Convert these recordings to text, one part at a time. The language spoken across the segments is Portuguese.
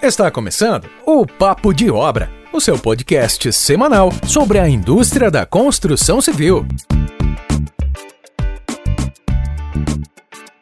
Está começando o Papo de Obra, o seu podcast semanal sobre a indústria da construção civil.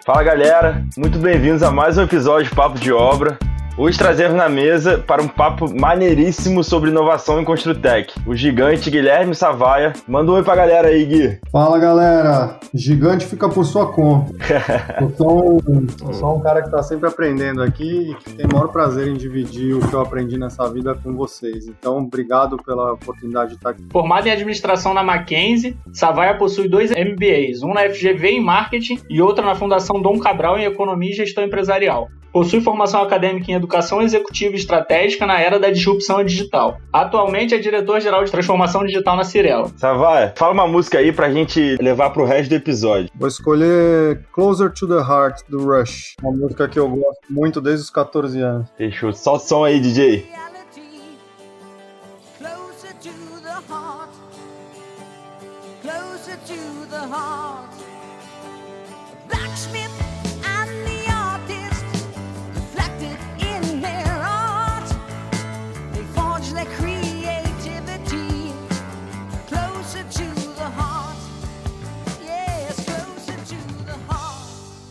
Fala galera, muito bem-vindos a mais um episódio de Papo de Obra. Hoje trazemos na mesa para um papo maneiríssimo sobre inovação em Construtec. O gigante Guilherme Savaia. Manda um oi pra galera aí, Gui. Fala galera, gigante fica por sua conta. eu, sou um, eu sou um cara que está sempre aprendendo aqui e que tem o maior prazer em dividir o que eu aprendi nessa vida com vocês. Então, obrigado pela oportunidade de estar aqui. Formado em administração na Mackenzie, Savaia possui dois MBAs, um na FGV em marketing e outro na Fundação Dom Cabral em economia e gestão empresarial. Possui formação acadêmica em educação executiva e estratégica na era da disrupção digital. Atualmente é diretor-geral de transformação digital na Cirela. Savaia, fala uma música aí pra gente levar pro resto do episódio. Vou escolher Closer to the Heart do Rush, uma música que eu gosto muito desde os 14 anos. Fechou. O som aí, DJ.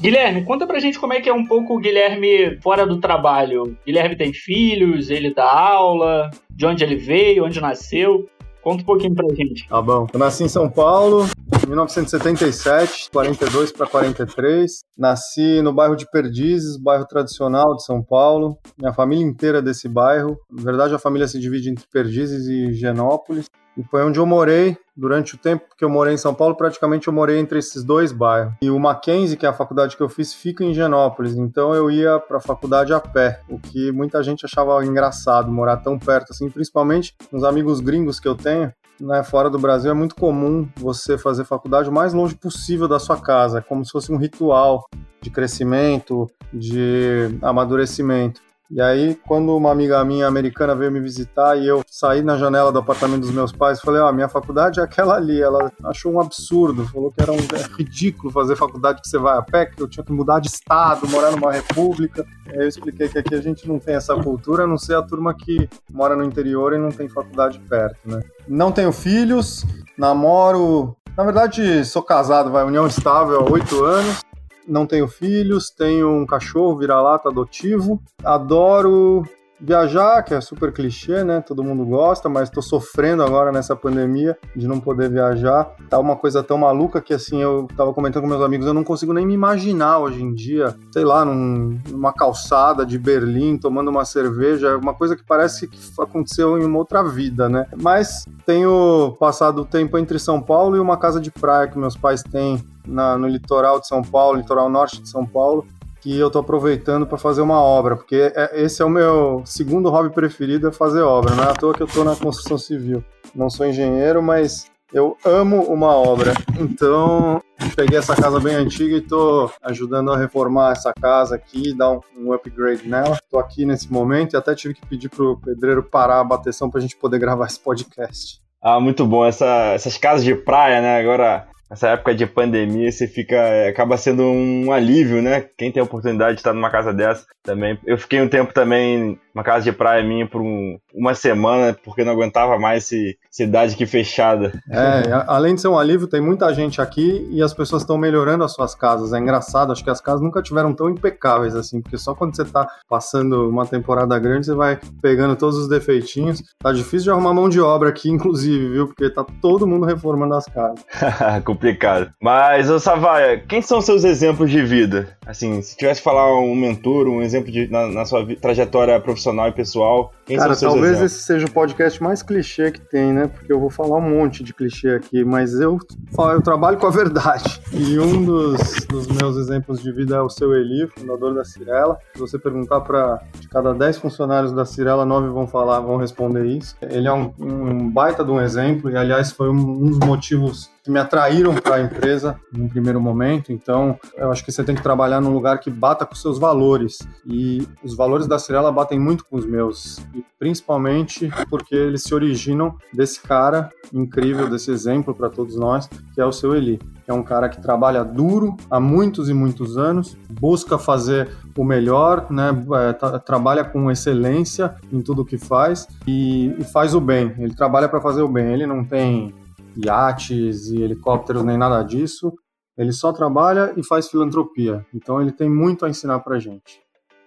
Guilherme, conta pra gente como é que é um pouco o Guilherme fora do trabalho. Guilherme tem filhos, ele dá aula, de onde ele veio, onde nasceu. Conta um pouquinho pra gente. Tá bom. Eu nasci em São Paulo, em 1977, 42 para 43. Nasci no bairro de Perdizes, bairro tradicional de São Paulo. Minha família inteira é desse bairro. Na verdade, a família se divide entre Perdizes e Genópolis. E foi onde eu morei durante o tempo que eu morei em São Paulo, praticamente eu morei entre esses dois bairros. E o Mackenzie, que é a faculdade que eu fiz, fica em Genópolis, então eu ia para a faculdade a pé, o que muita gente achava engraçado morar tão perto assim, principalmente os amigos gringos que eu tenho. Né, fora do Brasil é muito comum você fazer faculdade o mais longe possível da sua casa, como se fosse um ritual de crescimento, de amadurecimento. E aí, quando uma amiga minha americana veio me visitar e eu saí na janela do apartamento dos meus pais, falei: Ó, oh, minha faculdade é aquela ali. Ela achou um absurdo, falou que era um é ridículo fazer faculdade que você vai a pé, que eu tinha que mudar de estado, morar numa república. Aí eu expliquei que aqui a gente não tem essa cultura, a não ser a turma que mora no interior e não tem faculdade perto, né? Não tenho filhos, namoro na verdade, sou casado, vai, união estável há oito anos não tenho filhos, tenho um cachorro vira-lata adotivo, adoro viajar, que é super clichê, né? Todo mundo gosta, mas tô sofrendo agora nessa pandemia de não poder viajar. Tá uma coisa tão maluca que assim, eu tava comentando com meus amigos, eu não consigo nem me imaginar hoje em dia, sei lá, num, numa calçada de Berlim, tomando uma cerveja, uma coisa que parece que aconteceu em uma outra vida, né? Mas tenho passado o tempo entre São Paulo e uma casa de praia que meus pais têm na, no litoral de São Paulo, litoral norte de São Paulo, que eu estou aproveitando para fazer uma obra, porque é, esse é o meu segundo hobby preferido, é fazer obra. Não é à toa que eu estou na construção civil. Não sou engenheiro, mas eu amo uma obra. Então, peguei essa casa bem antiga e estou ajudando a reformar essa casa aqui, dar um, um upgrade nela. Estou aqui nesse momento e até tive que pedir pro pedreiro parar a bateção para a gente poder gravar esse podcast. Ah, muito bom. Essa, essas casas de praia, né? Agora essa época de pandemia você fica é, acaba sendo um alívio, né? Quem tem a oportunidade de estar numa casa dessa também. Eu fiquei um tempo também numa casa de praia minha por um, uma semana porque não aguentava mais esse, cidade aqui fechada. É, além de ser um alívio, tem muita gente aqui e as pessoas estão melhorando as suas casas. É engraçado, acho que as casas nunca tiveram tão impecáveis assim, porque só quando você está passando uma temporada grande você vai pegando todos os defeitinhos. Tá difícil de arrumar mão de obra aqui, inclusive, viu? Porque tá todo mundo reformando as casas. complicado. Mas, ô Savaia, quem são seus exemplos de vida? Assim, se tivesse que falar um mentor, um exemplo de, na, na sua trajetória profissional e pessoal, quem Cara, talvez exemplos? esse seja o podcast mais clichê que tem, né? Porque eu vou falar um monte de clichê aqui, mas eu, eu trabalho com a verdade. E um dos, dos meus exemplos de vida é o seu Eli, fundador da Cirela. Se você perguntar para cada 10 funcionários da Cirela, 9 vão falar, vão responder isso. Ele é um, um baita de um exemplo, e aliás foi um, um dos motivos que me atraíram para a empresa num primeiro momento. Então, eu acho que você tem que trabalhar num lugar que bata com seus valores. E os valores da Cirela batem muito com os meus, e principalmente porque eles se originam desse cara incrível, desse exemplo para todos nós, que é o seu Eli, que é um cara que trabalha duro há muitos e muitos anos, busca fazer o melhor, né? É, trabalha com excelência em tudo que faz e, e faz o bem. Ele trabalha para fazer o bem. Ele não tem iates e helicópteros nem nada disso. Ele só trabalha e faz filantropia. Então ele tem muito a ensinar pra gente.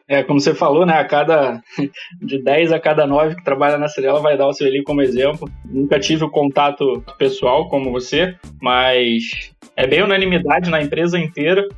É, como você falou, né? A cada de 10 a cada 9 que trabalha na Cirela vai dar o Sueli como exemplo. Nunca tive o contato pessoal como você, mas é bem unanimidade na empresa inteira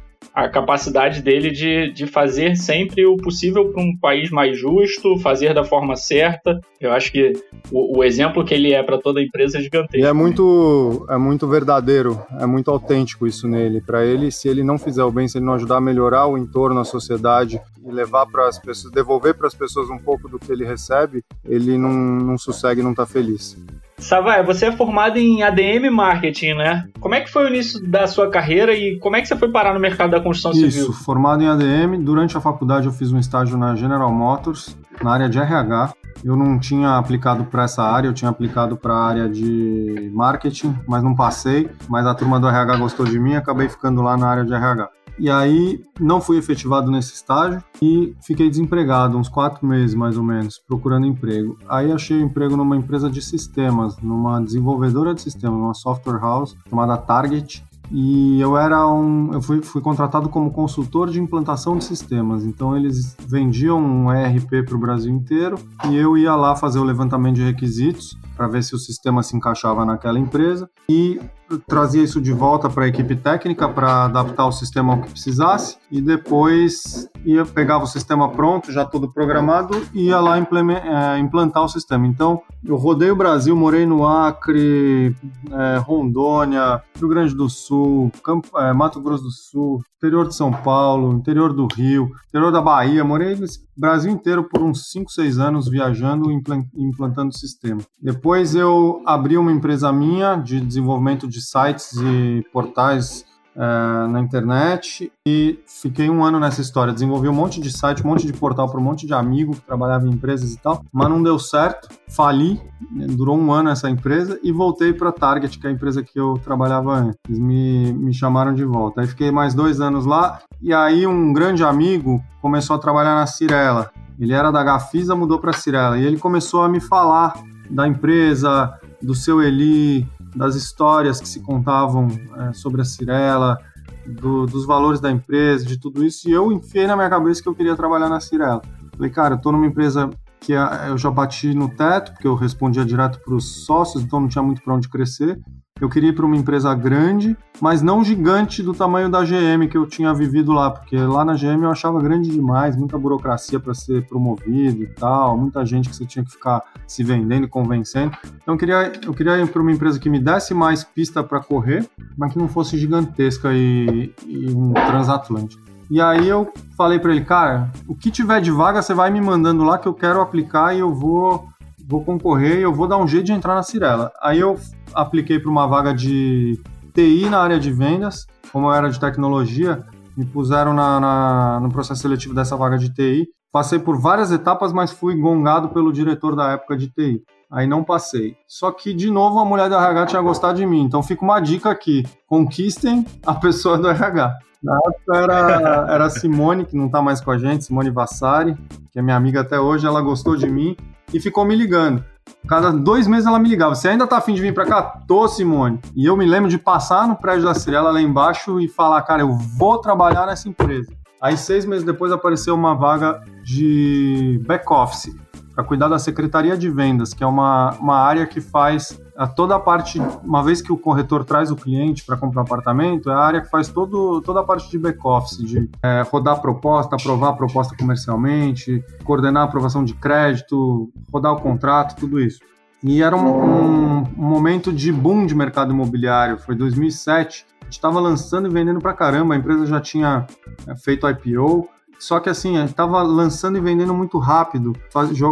a capacidade dele de, de fazer sempre o possível para um país mais justo, fazer da forma certa. Eu acho que o, o exemplo que ele é para toda a empresa é gigantesco. E é muito, é muito verdadeiro, é muito autêntico isso nele. Para ele, se ele não fizer o bem, se ele não ajudar a melhorar o entorno, a sociedade e levar para as pessoas, devolver para as pessoas um pouco do que ele recebe, ele não, não sossegue e não está feliz. Savai, você é formado em ADM Marketing, né? Como é que foi o início da sua carreira e como é que você foi parar no mercado da construção Isso, civil? Isso, formado em ADM. Durante a faculdade eu fiz um estágio na General Motors, na área de RH. Eu não tinha aplicado para essa área, eu tinha aplicado para a área de marketing, mas não passei. Mas a turma do RH gostou de mim acabei ficando lá na área de RH. E aí não fui efetivado nesse estágio e fiquei desempregado uns quatro meses mais ou menos, procurando emprego. Aí achei emprego numa empresa de sistemas, numa desenvolvedora de sistemas, numa software house chamada Target. E eu era um, eu fui, fui contratado como consultor de implantação de sistemas. Então eles vendiam um ERP para o Brasil inteiro e eu ia lá fazer o levantamento de requisitos para ver se o sistema se encaixava naquela empresa e trazia isso de volta para a equipe técnica para adaptar o sistema ao que precisasse e depois ia pegava o sistema pronto, já todo programado e ia lá é, implantar o sistema. Então eu rodei o Brasil, morei no Acre, é, Rondônia, Rio Grande do Sul, Campo, é, Mato Grosso do Sul, interior de São Paulo, interior do Rio, interior da Bahia, morei no Brasil inteiro por uns 5, 6 anos viajando e implantando o sistema. Depois eu abri uma empresa minha de desenvolvimento de sites e portais é, na internet e fiquei um ano nessa história. Desenvolvi um monte de site, um monte de portal para um monte de amigo que trabalhava em empresas e tal, mas não deu certo. Fali, durou um ano essa empresa e voltei para Target, que é a empresa que eu trabalhava antes. Eles me, me chamaram de volta. Aí fiquei mais dois anos lá e aí um grande amigo começou a trabalhar na Cirela. Ele era da Gafisa, mudou para Cirela e ele começou a me falar da empresa, do seu Eli, das histórias que se contavam é, sobre a Cirela, do, dos valores da empresa, de tudo isso, e eu enfiei na minha cabeça que eu queria trabalhar na Cirela. Falei, cara, eu tô numa empresa que eu já bati no teto, porque eu respondia direto para os sócios, então não tinha muito para onde crescer. Eu queria ir para uma empresa grande, mas não gigante do tamanho da GM que eu tinha vivido lá, porque lá na GM eu achava grande demais, muita burocracia para ser promovido e tal, muita gente que você tinha que ficar se vendendo e convencendo. Então eu queria, eu queria ir para uma empresa que me desse mais pista para correr, mas que não fosse gigantesca e, e um transatlântico. E aí eu falei para ele, cara, o que tiver de vaga você vai me mandando lá que eu quero aplicar e eu vou vou concorrer e eu vou dar um jeito de entrar na Cirela. Aí eu apliquei para uma vaga de TI na área de vendas, como eu era de tecnologia, me puseram na, na, no processo seletivo dessa vaga de TI. Passei por várias etapas, mas fui gongado pelo diretor da época de TI. Aí não passei. Só que, de novo, a mulher do RH tinha gostado de mim. Então fica uma dica aqui: conquistem a pessoa do RH. Na época era, era a Simone, que não está mais com a gente, Simone Vassari, que é minha amiga até hoje, ela gostou de mim e ficou me ligando. Cada dois meses ela me ligava. Você ainda tá afim de vir pra cá? Tô, Simone. E eu me lembro de passar no prédio da Cirela lá embaixo e falar, cara, eu vou trabalhar nessa empresa. Aí, seis meses depois, apareceu uma vaga de back-office para cuidar da secretaria de vendas, que é uma, uma área que faz a toda a parte, uma vez que o corretor traz o cliente para comprar um apartamento, é a área que faz todo, toda a parte de back-office, de é, rodar a proposta, aprovar a proposta comercialmente, coordenar a aprovação de crédito, rodar o contrato, tudo isso. E era um, um, momento de boom de mercado imobiliário, foi 2007, a gente estava lançando e vendendo para caramba, a empresa já tinha é, feito IPO, só que assim, a gente estava lançando e vendendo muito rápido.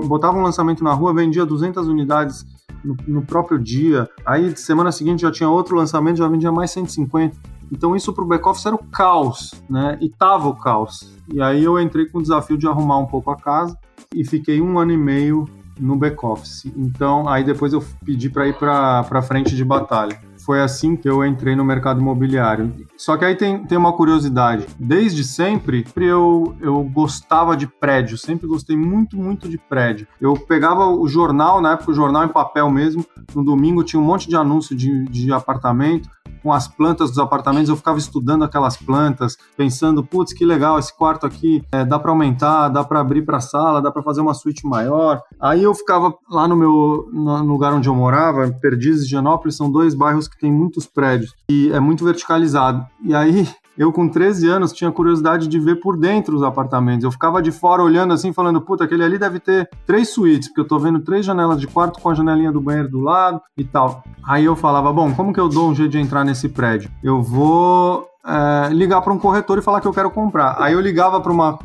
Botava um lançamento na rua, vendia 200 unidades no, no próprio dia. Aí, semana seguinte, já tinha outro lançamento, já vendia mais 150. Então, isso para o back-office era o caos, né? E tava o caos. E aí eu entrei com o desafio de arrumar um pouco a casa e fiquei um ano e meio no back-office. Então, aí depois eu pedi para ir para frente de batalha foi assim que eu entrei no mercado imobiliário. Só que aí tem, tem uma curiosidade. Desde sempre, eu, eu gostava de prédio, sempre gostei muito, muito de prédio. Eu pegava o jornal, na época o jornal em papel mesmo, no domingo tinha um monte de anúncio de, de apartamento, com as plantas dos apartamentos, eu ficava estudando aquelas plantas, pensando, putz, que legal, esse quarto aqui é, dá para aumentar, dá para abrir para sala, dá para fazer uma suíte maior. Aí eu ficava lá no meu no lugar onde eu morava, Perdizes e Genópolis, são dois bairros que tem muitos prédios e é muito verticalizado. E aí eu com 13 anos tinha curiosidade de ver por dentro os apartamentos. Eu ficava de fora olhando assim, falando, puta, aquele ali deve ter três suítes, porque eu tô vendo três janelas de quarto com a janelinha do banheiro do lado e tal. Aí eu falava, bom, como que eu dou um jeito de entrar nesse prédio? Eu vou é, ligar para um corretor e falar que eu quero comprar. Aí eu ligava para uma,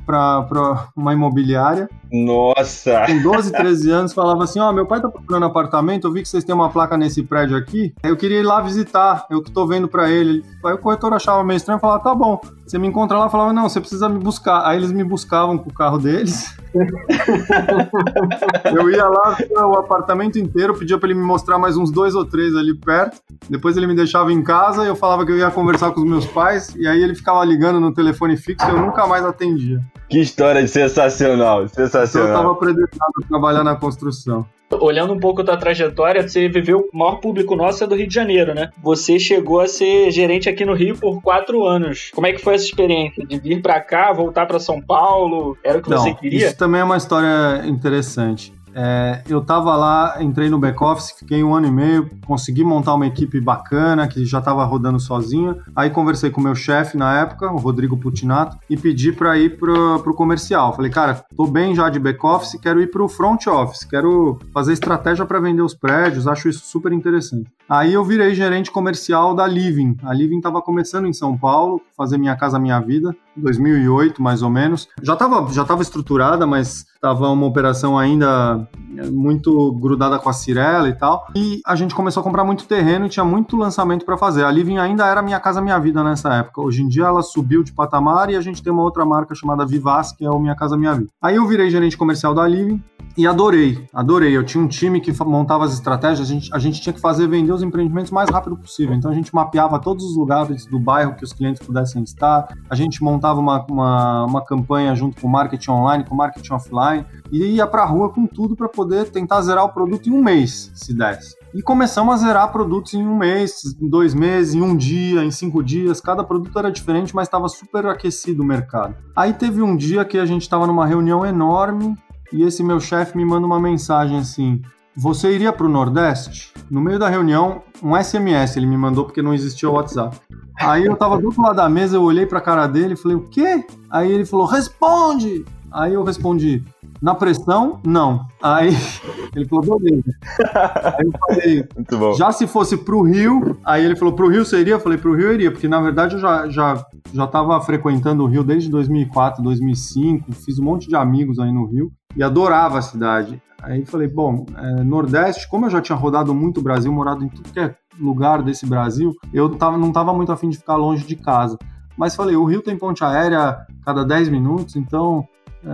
uma imobiliária. Nossa! Com 12, 13 anos, falava assim: Ó, oh, meu pai tá procurando apartamento, eu vi que vocês têm uma placa nesse prédio aqui, eu queria ir lá visitar, eu que tô vendo para ele. Aí o corretor achava meio estranho e falava: tá bom. Você me encontra lá e falava: não, você precisa me buscar. Aí eles me buscavam com o carro deles. eu ia lá, o apartamento inteiro, pedia para ele me mostrar mais uns dois ou três ali perto. Depois ele me deixava em casa, eu falava que eu ia conversar com os meus pais, e aí ele ficava ligando no telefone fixo e eu nunca mais atendia. Que história sensacional, sensacional. Eu estava predestinado a trabalhar na construção olhando um pouco da trajetória, você viveu, o maior público nosso é do Rio de Janeiro, né? Você chegou a ser gerente aqui no Rio por quatro anos. Como é que foi essa experiência de vir para cá, voltar para São Paulo? Era o que Não, você queria? Isso também é uma história interessante. É, eu estava lá, entrei no back-office, fiquei um ano e meio, consegui montar uma equipe bacana, que já estava rodando sozinha. Aí conversei com o meu chefe na época, o Rodrigo Putinato, e pedi para ir pro, pro comercial. Falei, cara, tô bem já de back-office, quero ir pro front office, quero fazer estratégia para vender os prédios, acho isso super interessante. Aí eu virei gerente comercial da Living. A Living estava começando em São Paulo, fazer Minha Casa Minha Vida, 2008 mais ou menos. Já estava já tava estruturada, mas estava uma operação ainda é, muito grudada com a Cirela e tal. E a gente começou a comprar muito terreno e tinha muito lançamento para fazer. A Living ainda era Minha Casa Minha Vida nessa época. Hoje em dia ela subiu de patamar e a gente tem uma outra marca chamada Vivaz, que é o Minha Casa Minha Vida. Aí eu virei gerente comercial da Living e adorei, adorei. Eu tinha um time que montava as estratégias, a gente, a gente tinha que fazer vender os empreendimentos o mais rápido possível. Então a gente mapeava todos os lugares do bairro que os clientes pudessem estar, a gente montava uma, uma, uma campanha junto com o marketing online, com o marketing offline, e ia para a rua com tudo para poder tentar zerar o produto em um mês, se desse. E começamos a zerar produtos em um mês, em dois meses, em um dia, em cinco dias. Cada produto era diferente, mas estava super aquecido o mercado. Aí teve um dia que a gente estava numa reunião enorme e esse meu chefe me manda uma mensagem assim: Você iria para o Nordeste? No meio da reunião, um SMS ele me mandou porque não existia o WhatsApp. Aí eu tava do outro lado da mesa, eu olhei para a cara dele e falei: O quê? Aí ele falou: Responde! Aí eu respondi: Na pressão, não. Aí ele falou: Beleza. Aí eu falei: Muito bom. Já se fosse para o Rio, aí ele falou: Para o Rio você iria? Eu falei: Para o Rio eu iria, porque na verdade eu já, já, já tava frequentando o Rio desde 2004, 2005, fiz um monte de amigos aí no Rio e adorava a cidade. Aí falei, bom, é, Nordeste, como eu já tinha rodado muito o Brasil, morado em tudo que é lugar desse Brasil, eu tava, não estava muito afim de ficar longe de casa. Mas falei, o Rio tem ponte aérea cada 10 minutos, então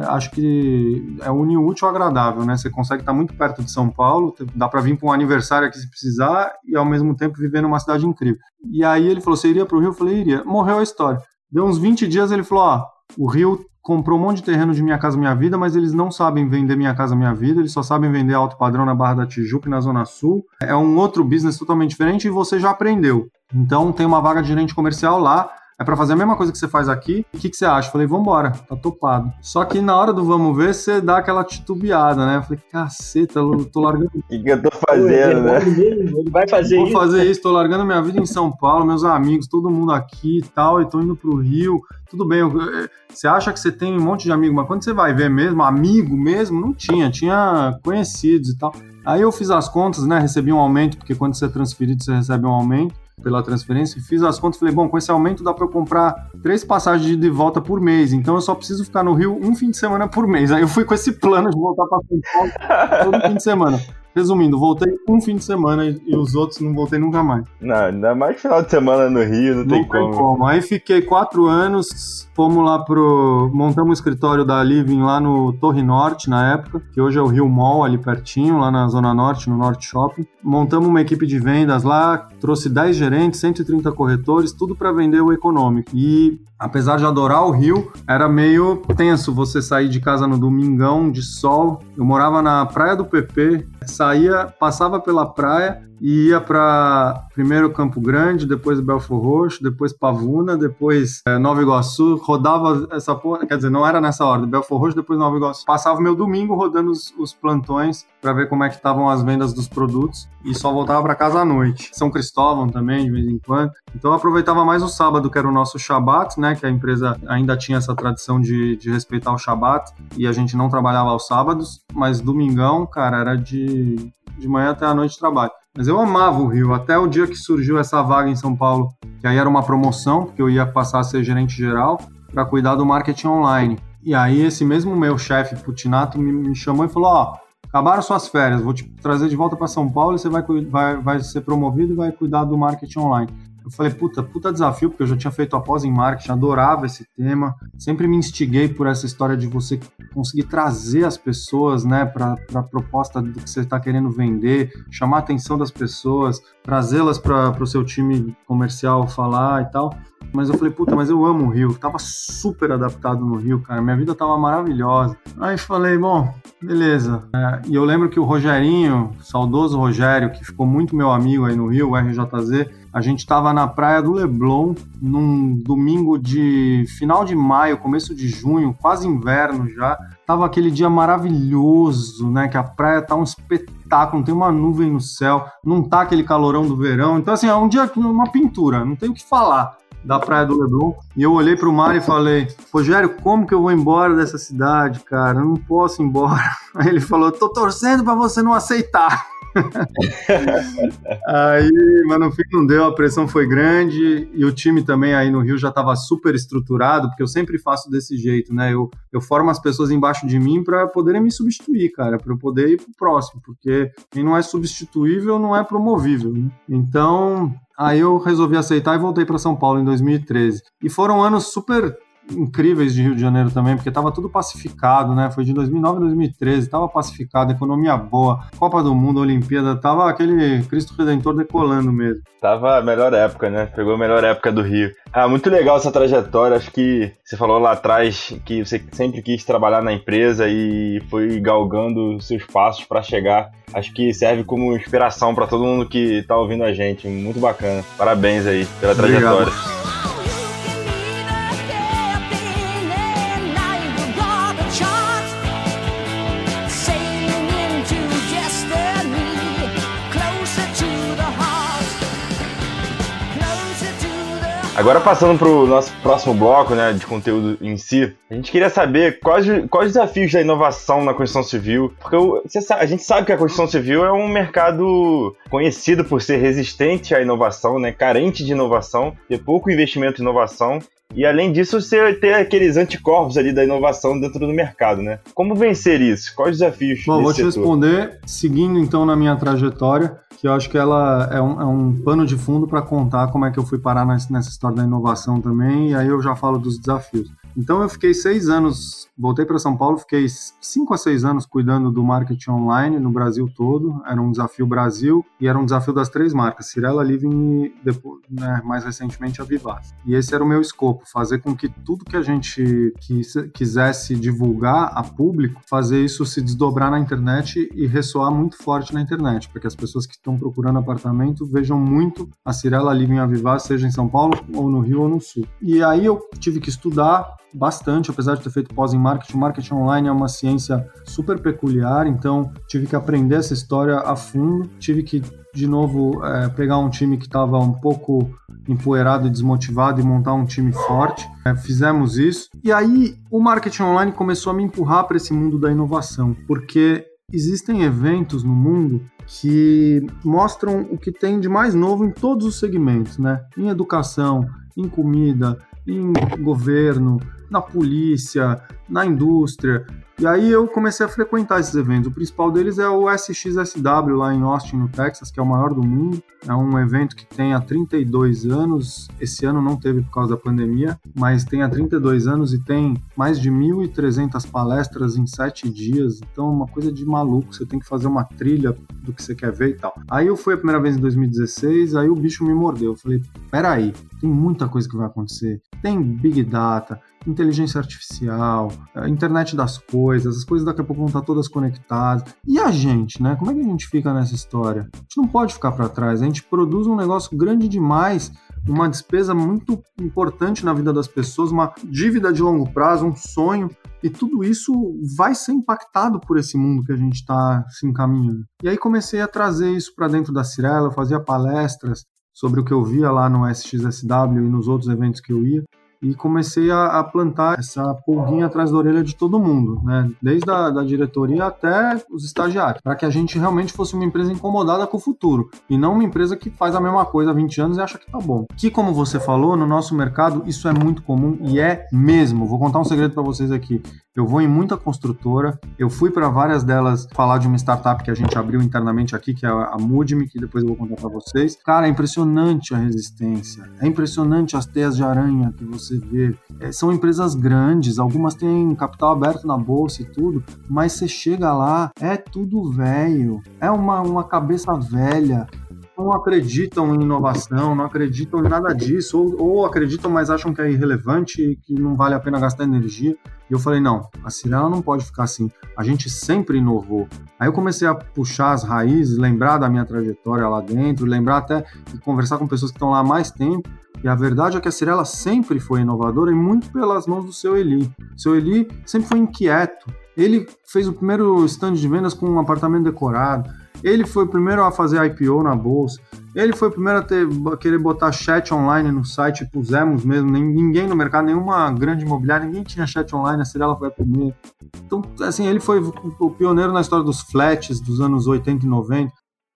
acho que é une útil agradável, né? Você consegue estar muito perto de São Paulo, dá para vir para um aniversário aqui se precisar e ao mesmo tempo viver numa cidade incrível. E aí ele falou, você iria para o Rio? Eu falei, iria. Morreu a história. Deu uns 20 dias, ele falou, ó, o Rio comprou um monte de terreno de Minha Casa Minha Vida, mas eles não sabem vender Minha Casa Minha Vida, eles só sabem vender alto padrão na Barra da Tijuca na Zona Sul. É um outro business totalmente diferente e você já aprendeu. Então tem uma vaga de gerente comercial lá, é para fazer a mesma coisa que você faz aqui. O que, que você acha? Falei, vambora, tá topado. Só que na hora do vamos ver, você dá aquela titubeada, né? Eu falei, caceta, eu tô largando. O que, que eu tô fazendo, né? Ele vai fazer Vou isso. Vou fazer isso, tô largando minha vida em São Paulo, meus amigos, todo mundo aqui e tal, e tô indo pro Rio. Tudo bem, eh, você acha que você tem um monte de amigo, mas quando você vai ver mesmo, amigo mesmo, não tinha, tinha conhecidos e tal. Aí eu fiz as contas, né? Recebi um aumento, porque quando você é transferido, você recebe um aumento pela transferência, fiz as contas e falei, bom, com esse aumento dá para eu comprar três passagens de volta por mês, então eu só preciso ficar no Rio um fim de semana por mês. Aí eu fui com esse plano de voltar para São Paulo todo fim de semana. Resumindo, voltei um fim de semana e, os outros não voltei nunca mais. Não, ainda mais final de semana no Rio, não, não tem, como. como. Aí fiquei quatro anos, fomos lá pro. Montamos o escritório da Living lá no Torre Norte na época, que hoje é o Rio Mall, ali pertinho, lá na Zona Norte, no Norte Shopping. Montamos uma equipe de vendas lá, trouxe 10 gerentes, 130 corretores, tudo para vender o econômico. E apesar de adorar o Rio, era meio tenso você sair de casa no domingão de sol. Eu morava na Praia do PP, saía, passava pela praia e ia para primeiro Campo Grande, depois Belfor Roxo, depois Pavuna, depois é, Nova Iguaçu, rodava essa porra, quer dizer, não era nessa ordem, Belfor Roxo, depois Nova Iguaçu. Passava meu domingo rodando os, os plantões para ver como é que estavam as vendas dos produtos e só voltava para casa à noite. São Cristóvão também, de vez em quando. Então eu aproveitava mais o sábado, que era o nosso Shabat, né, que a empresa ainda tinha essa tradição de, de respeitar o Shabat e a gente não trabalhava aos sábados, mas domingão, cara, era de, de manhã até a noite de trabalho. Mas eu amava o Rio, até o dia que surgiu essa vaga em São Paulo, que aí era uma promoção, porque eu ia passar a ser gerente geral para cuidar do marketing online. E aí esse mesmo meu chefe, Putinato, me, me chamou e falou: ó, acabaram suas férias, vou te trazer de volta para São Paulo e você vai, vai, vai ser promovido e vai cuidar do marketing online. Eu falei, puta, puta desafio, porque eu já tinha feito a pós em marketing, adorava esse tema. Sempre me instiguei por essa história de você conseguir trazer as pessoas, né, para a proposta do que você está querendo vender, chamar a atenção das pessoas, trazê-las para o seu time comercial falar e tal. Mas eu falei, puta, mas eu amo o Rio. tava super adaptado no Rio, cara. Minha vida tava maravilhosa. Aí falei, bom, beleza. É, e eu lembro que o Rogerinho, saudoso Rogério, que ficou muito meu amigo aí no Rio, o RJZ, a gente tava na praia do Leblon num domingo de final de maio, começo de junho, quase inverno já. Tava aquele dia maravilhoso, né? Que a praia tá um espetáculo, tem uma nuvem no céu, não tá aquele calorão do verão. Então, assim, é um dia, uma pintura, não tem o que falar da Praia do Leblon. E eu olhei pro mar e falei, Rogério, como que eu vou embora dessa cidade, cara? Eu não posso ir embora. Aí ele falou, tô torcendo para você não aceitar. aí, mas no fim não deu, a pressão foi grande e o time também aí no Rio já estava super estruturado, porque eu sempre faço desse jeito, né? Eu, eu formo as pessoas embaixo de mim para poderem me substituir, cara, para eu poder ir pro próximo, porque quem não é substituível não é promovível, né? Então, Aí eu resolvi aceitar e voltei para São Paulo em 2013. E foram anos super incríveis de Rio de Janeiro também, porque estava tudo pacificado, né? Foi de 2009 a 2013, estava pacificado, economia boa, Copa do Mundo, Olimpíada, tava aquele Cristo Redentor decolando mesmo. Tava a melhor época, né? Pegou a melhor época do Rio. Ah, muito legal essa trajetória. Acho que você falou lá atrás que você sempre quis trabalhar na empresa e foi galgando seus passos para chegar. Acho que serve como inspiração para todo mundo que tá ouvindo a gente. Muito bacana. Parabéns aí pela trajetória. Obrigado. Agora passando para o nosso próximo bloco, né, de conteúdo em si, a gente queria saber quais, quais os desafios da inovação na construção civil, porque a gente sabe que a construção civil é um mercado conhecido por ser resistente à inovação, né, carente de inovação, ter pouco investimento em inovação e além disso, você ter aqueles anticorpos ali da inovação dentro do mercado, né? Como vencer isso? Quais os desafios? Bom, vou te setor? responder seguindo então na minha trajetória que eu acho que ela é um, é um pano de fundo para contar como é que eu fui parar nessa história da inovação também, e aí eu já falo dos desafios. Então eu fiquei seis anos, voltei para São Paulo, fiquei cinco a seis anos cuidando do marketing online no Brasil todo. Era um desafio Brasil e era um desafio das três marcas, Cirela, Living e depois, né, mais recentemente a Vivaz. E esse era o meu escopo, fazer com que tudo que a gente quisesse divulgar a público, fazer isso se desdobrar na internet e ressoar muito forte na internet, para que as pessoas que estão procurando apartamento vejam muito a Cirela, Living e a Vivaz, seja em São Paulo ou no Rio ou no Sul. E aí eu tive que estudar bastante, apesar de ter feito pós em marketing. Marketing online é uma ciência super peculiar, então tive que aprender essa história a fundo. Tive que, de novo, é, pegar um time que estava um pouco empoeirado e desmotivado e montar um time forte. É, fizemos isso. E aí o marketing online começou a me empurrar para esse mundo da inovação, porque existem eventos no mundo que mostram o que tem de mais novo em todos os segmentos, né? Em educação, em comida, em governo, na polícia, na indústria. E aí eu comecei a frequentar esses eventos. O principal deles é o SXSW lá em Austin, no Texas, que é o maior do mundo. É um evento que tem há 32 anos. Esse ano não teve por causa da pandemia, mas tem há 32 anos e tem mais de 1.300 palestras em 7 dias. Então, uma coisa de maluco. Você tem que fazer uma trilha do que você quer ver e tal. Aí eu fui a primeira vez em 2016, aí o bicho me mordeu. Eu falei, peraí, tem muita coisa que vai acontecer. Tem Big Data, inteligência artificial, internet das coisas, as coisas daqui a pouco vão estar todas conectadas. E a gente, né? Como é que a gente fica nessa história? A gente não pode ficar para trás. A gente produz um negócio grande demais uma despesa muito importante na vida das pessoas, uma dívida de longo prazo, um sonho, e tudo isso vai ser impactado por esse mundo que a gente está se encaminhando. E aí comecei a trazer isso para dentro da Cirela, fazia palestras sobre o que eu via lá no SXSW e nos outros eventos que eu ia, e comecei a, a, plantar essa pulguinha atrás da orelha de todo mundo, né? Desde a da diretoria até os estagiários, para que a gente realmente fosse uma empresa incomodada com o futuro e não uma empresa que faz a mesma coisa há 20 anos e acha que tá bom. Que, como você falou, no nosso mercado isso é muito comum e é mesmo. Vou contar um segredo para vocês aqui. Eu vou em muita construtora, eu fui para várias delas falar de uma startup que a gente abriu internamente aqui, que é a Mudme, que depois eu vou contar para vocês. Cara, é impressionante a resistência, é impressionante as teias de aranha que você vê. É, são empresas grandes, algumas têm capital aberto na bolsa e tudo, mas você chega lá, é tudo velho, é uma, uma cabeça velha, não acreditam em inovação, não acreditam em nada disso, ou, ou, acreditam, mas acham que é irrelevante que não vale a pena gastar energia. E eu falei, não, a Cirela não pode ficar assim. A gente sempre inovou. Aí eu comecei a puxar as raízes, lembrar da minha trajetória lá dentro, lembrar até de conversar com pessoas que estão lá há mais tempo. E a verdade é que a Cirela sempre foi inovadora e muito pelas mãos do seu Eli. Seu Eli sempre foi inquieto. Ele fez o primeiro stand de vendas com um apartamento decorado. Ele foi o primeiro a fazer IPO na bolsa. Ele foi o primeiro a, ter, a querer botar chat online no site, pusemos mesmo, ninguém no mercado, nenhuma grande imobiliária, ninguém tinha chat online, a Cirela foi a primeira. Então, assim, ele foi o pioneiro na história dos flats dos anos 80 e 90.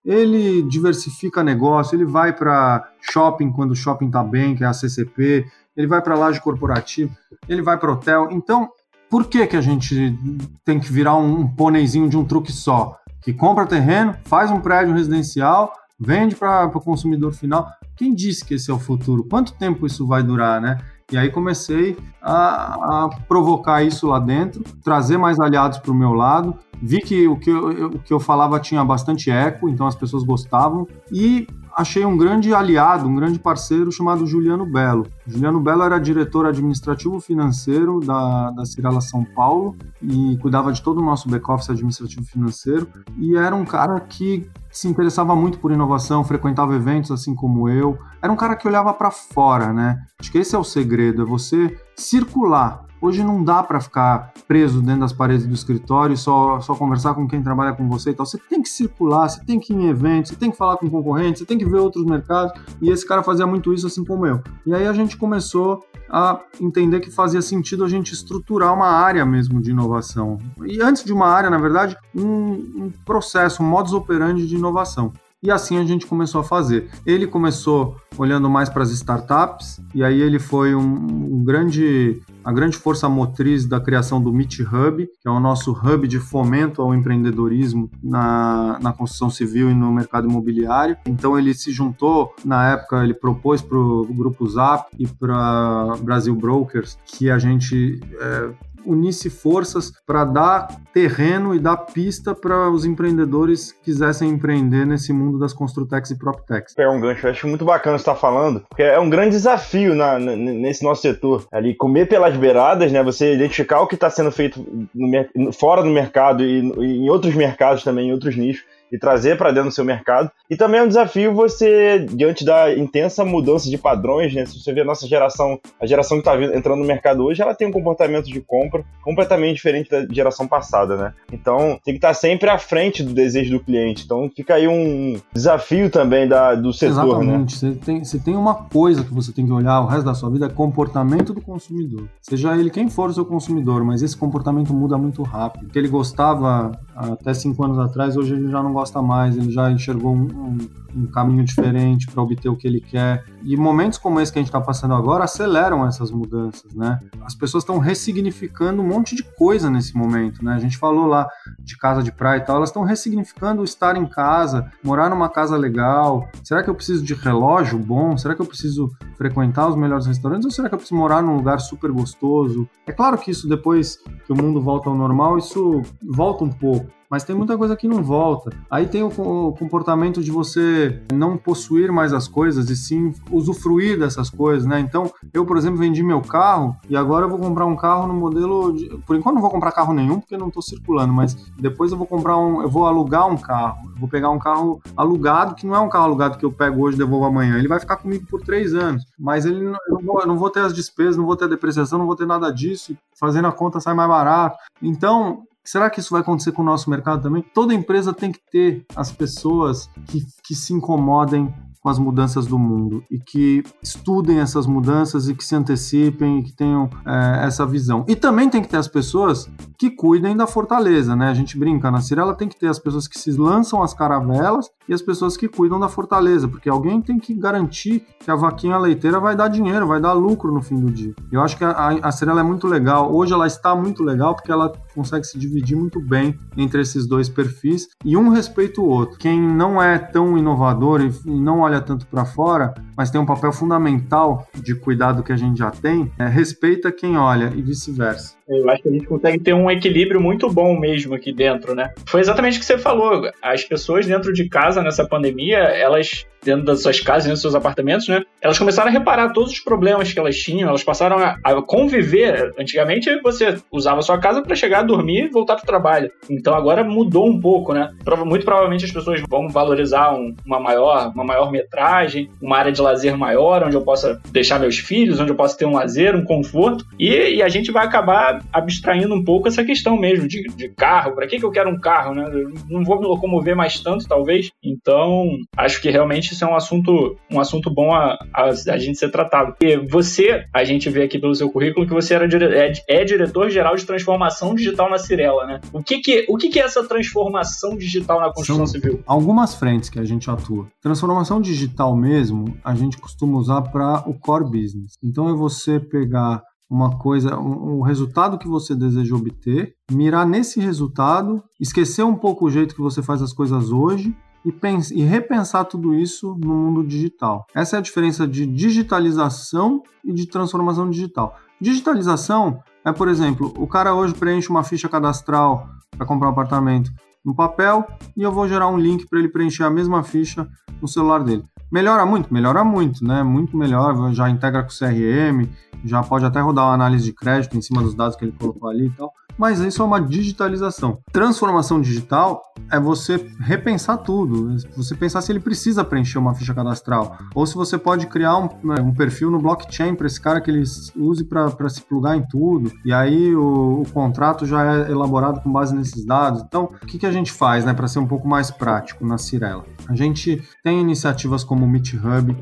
Ele diversifica negócio, ele vai para shopping quando o shopping está bem, que é a CCP, ele vai para laje corporativa, ele vai para hotel. Então, por que, que a gente tem que virar um, um pôneizinho de um truque só? Que compra terreno, faz um prédio residencial, vende para o consumidor final. Quem disse que esse é o futuro? Quanto tempo isso vai durar, né? E aí comecei a, a provocar isso lá dentro, trazer mais aliados para o meu lado. Vi que o que eu, o que eu falava tinha bastante eco, então as pessoas gostavam. E achei um grande aliado, um grande parceiro chamado Juliano Belo. Juliano Belo era diretor administrativo financeiro da, da Cirela São Paulo e cuidava de todo o nosso back-office administrativo financeiro. E era um cara que se interessava muito por inovação, frequentava eventos assim como eu. Era um cara que olhava para fora, né? Acho que esse é o segredo, é você circular Hoje não dá para ficar preso dentro das paredes do escritório e só, só conversar com quem trabalha com você e tal. Você tem que circular, você tem que ir em eventos, você tem que falar com concorrentes, você tem que ver outros mercados. E esse cara fazia muito isso assim como eu. E aí a gente começou a entender que fazia sentido a gente estruturar uma área mesmo de inovação. E antes de uma área, na verdade, um, um processo, um modus operandi de inovação. E assim a gente começou a fazer. Ele começou olhando mais para as startups, e aí ele foi um, um, grande, a grande força motriz da criação do Meet Hub, que é o nosso hub de fomento ao empreendedorismo na, na construção civil e no mercado imobiliário. Então ele se juntou, na época ele propôs para o Grupo Zap e para Brasil Brokers que a gente é, unisse forças para dar terreno e dar pista para os empreendedores que quisessem empreender nesse mundo das Construtex e PropTex. É um gancho, eu acho muito bacana você estar tá falando, porque é um grande desafio na, nesse nosso setor. Ali, comer pelas beiradas, né? Você identificar o que está sendo feito no, fora do mercado e, e em outros mercados também, em outros nichos e trazer para dentro do seu mercado. E também é um desafio você, diante da intensa mudança de padrões, né? Se você vê a nossa geração, a geração que está entrando no mercado hoje, ela tem um comportamento de compra completamente diferente da geração passada, né? Então, tem que estar sempre à frente do desejo do cliente. Então, fica aí um desafio também da, do setor, né? Exatamente. né? Você tem, você tem uma coisa que você tem que olhar o resto da sua vida, é comportamento do consumidor. Seja ele quem for o seu consumidor, mas esse comportamento muda muito rápido. O que ele gostava até cinco anos atrás, hoje ele já não gosta gosta mais, ele já enxergou um, um, um caminho diferente para obter o que ele quer. E momentos como esse que a gente está passando agora aceleram essas mudanças, né? As pessoas estão ressignificando um monte de coisa nesse momento, né? A gente falou lá de casa de praia e tal, elas estão ressignificando estar em casa, morar numa casa legal. Será que eu preciso de relógio bom? Será que eu preciso frequentar os melhores restaurantes ou será que eu preciso morar num lugar super gostoso? É claro que isso depois que o mundo volta ao normal, isso volta um pouco mas tem muita coisa que não volta. Aí tem o comportamento de você não possuir mais as coisas e sim usufruir dessas coisas, né? Então, eu, por exemplo, vendi meu carro e agora eu vou comprar um carro no modelo de... Por enquanto não vou comprar carro nenhum porque não estou circulando, mas depois eu vou comprar um, eu vou alugar um carro. Vou pegar um carro alugado, que não é um carro alugado que eu pego hoje e devolvo amanhã. Ele vai ficar comigo por três anos, mas ele não, eu, não vou, eu não vou ter as despesas, não vou ter a depreciação, não vou ter nada disso. Fazendo a conta sai mais barato. Então, Será que isso vai acontecer com o nosso mercado também? Toda empresa tem que ter as pessoas que, que se incomodem com as mudanças do mundo e que estudem essas mudanças e que se antecipem e que tenham é, essa visão. E também tem que ter as pessoas que cuidem da fortaleza, né? A gente brinca, na Cirela tem que ter as pessoas que se lançam as caravelas e as pessoas que cuidam da fortaleza, porque alguém tem que garantir que a vaquinha leiteira vai dar dinheiro, vai dar lucro no fim do dia. Eu acho que a, a Cirela é muito legal. Hoje ela está muito legal porque ela consegue se dividir muito bem entre esses dois perfis e um respeita o outro. Quem não é tão inovador e não olha tanto para fora, mas tem um papel fundamental de cuidar do que a gente já tem, é, respeita quem olha e vice-versa. Eu acho que a gente consegue ter um equilíbrio muito bom mesmo aqui dentro, né? Foi exatamente o que você falou. As pessoas dentro de casa nessa pandemia, elas dentro das suas casas, dentro dos seus apartamentos, né? Elas começaram a reparar todos os problemas que elas tinham, elas passaram a, a conviver. Antigamente você usava a sua casa para chegar, dormir e voltar para o trabalho. Então agora mudou um pouco, né? Muito provavelmente as pessoas vão valorizar um, uma maior, uma maior metragem, uma área de lazer maior, onde eu possa deixar meus filhos, onde eu possa ter um lazer, um conforto. E, e a gente vai acabar abstraindo um pouco essa questão mesmo de, de carro. Para que, que eu quero um carro, né? Eu não vou me locomover mais tanto, talvez. Então acho que realmente isso é um assunto, um assunto bom a, a, a gente ser tratado. E você, a gente vê aqui pelo seu currículo que você era é, é diretor-geral de transformação digital na Cirela, né? O que que, o que que é essa transformação digital na construção São civil? Algumas frentes que a gente atua. Transformação digital mesmo, a gente costuma usar para o core business. Então é você pegar uma coisa, um, um, resultado que você deseja obter, mirar nesse resultado, esquecer um pouco o jeito que você faz as coisas hoje e, e repensar tudo isso no mundo digital. Essa é a diferença de digitalização e de transformação digital. Digitalização é, por exemplo, o cara hoje preenche uma ficha cadastral para comprar um apartamento no papel e eu vou gerar um link para ele preencher a mesma ficha no celular dele. Melhora muito? Melhora muito, né? Muito melhor, já integra com o CRM, já pode até rodar uma análise de crédito em cima dos dados que ele colocou ali e tal mas isso é uma digitalização. Transformação digital é você repensar tudo. Você pensar se ele precisa preencher uma ficha cadastral, ou se você pode criar um, né, um perfil no blockchain para esse cara que ele use para se plugar em tudo, e aí o, o, contrato já é elaborado com base nesses dados. Então, o que, que a gente faz né, para ser um pouco mais prático na Cirela? A gente tem iniciativas como o Meet Hub,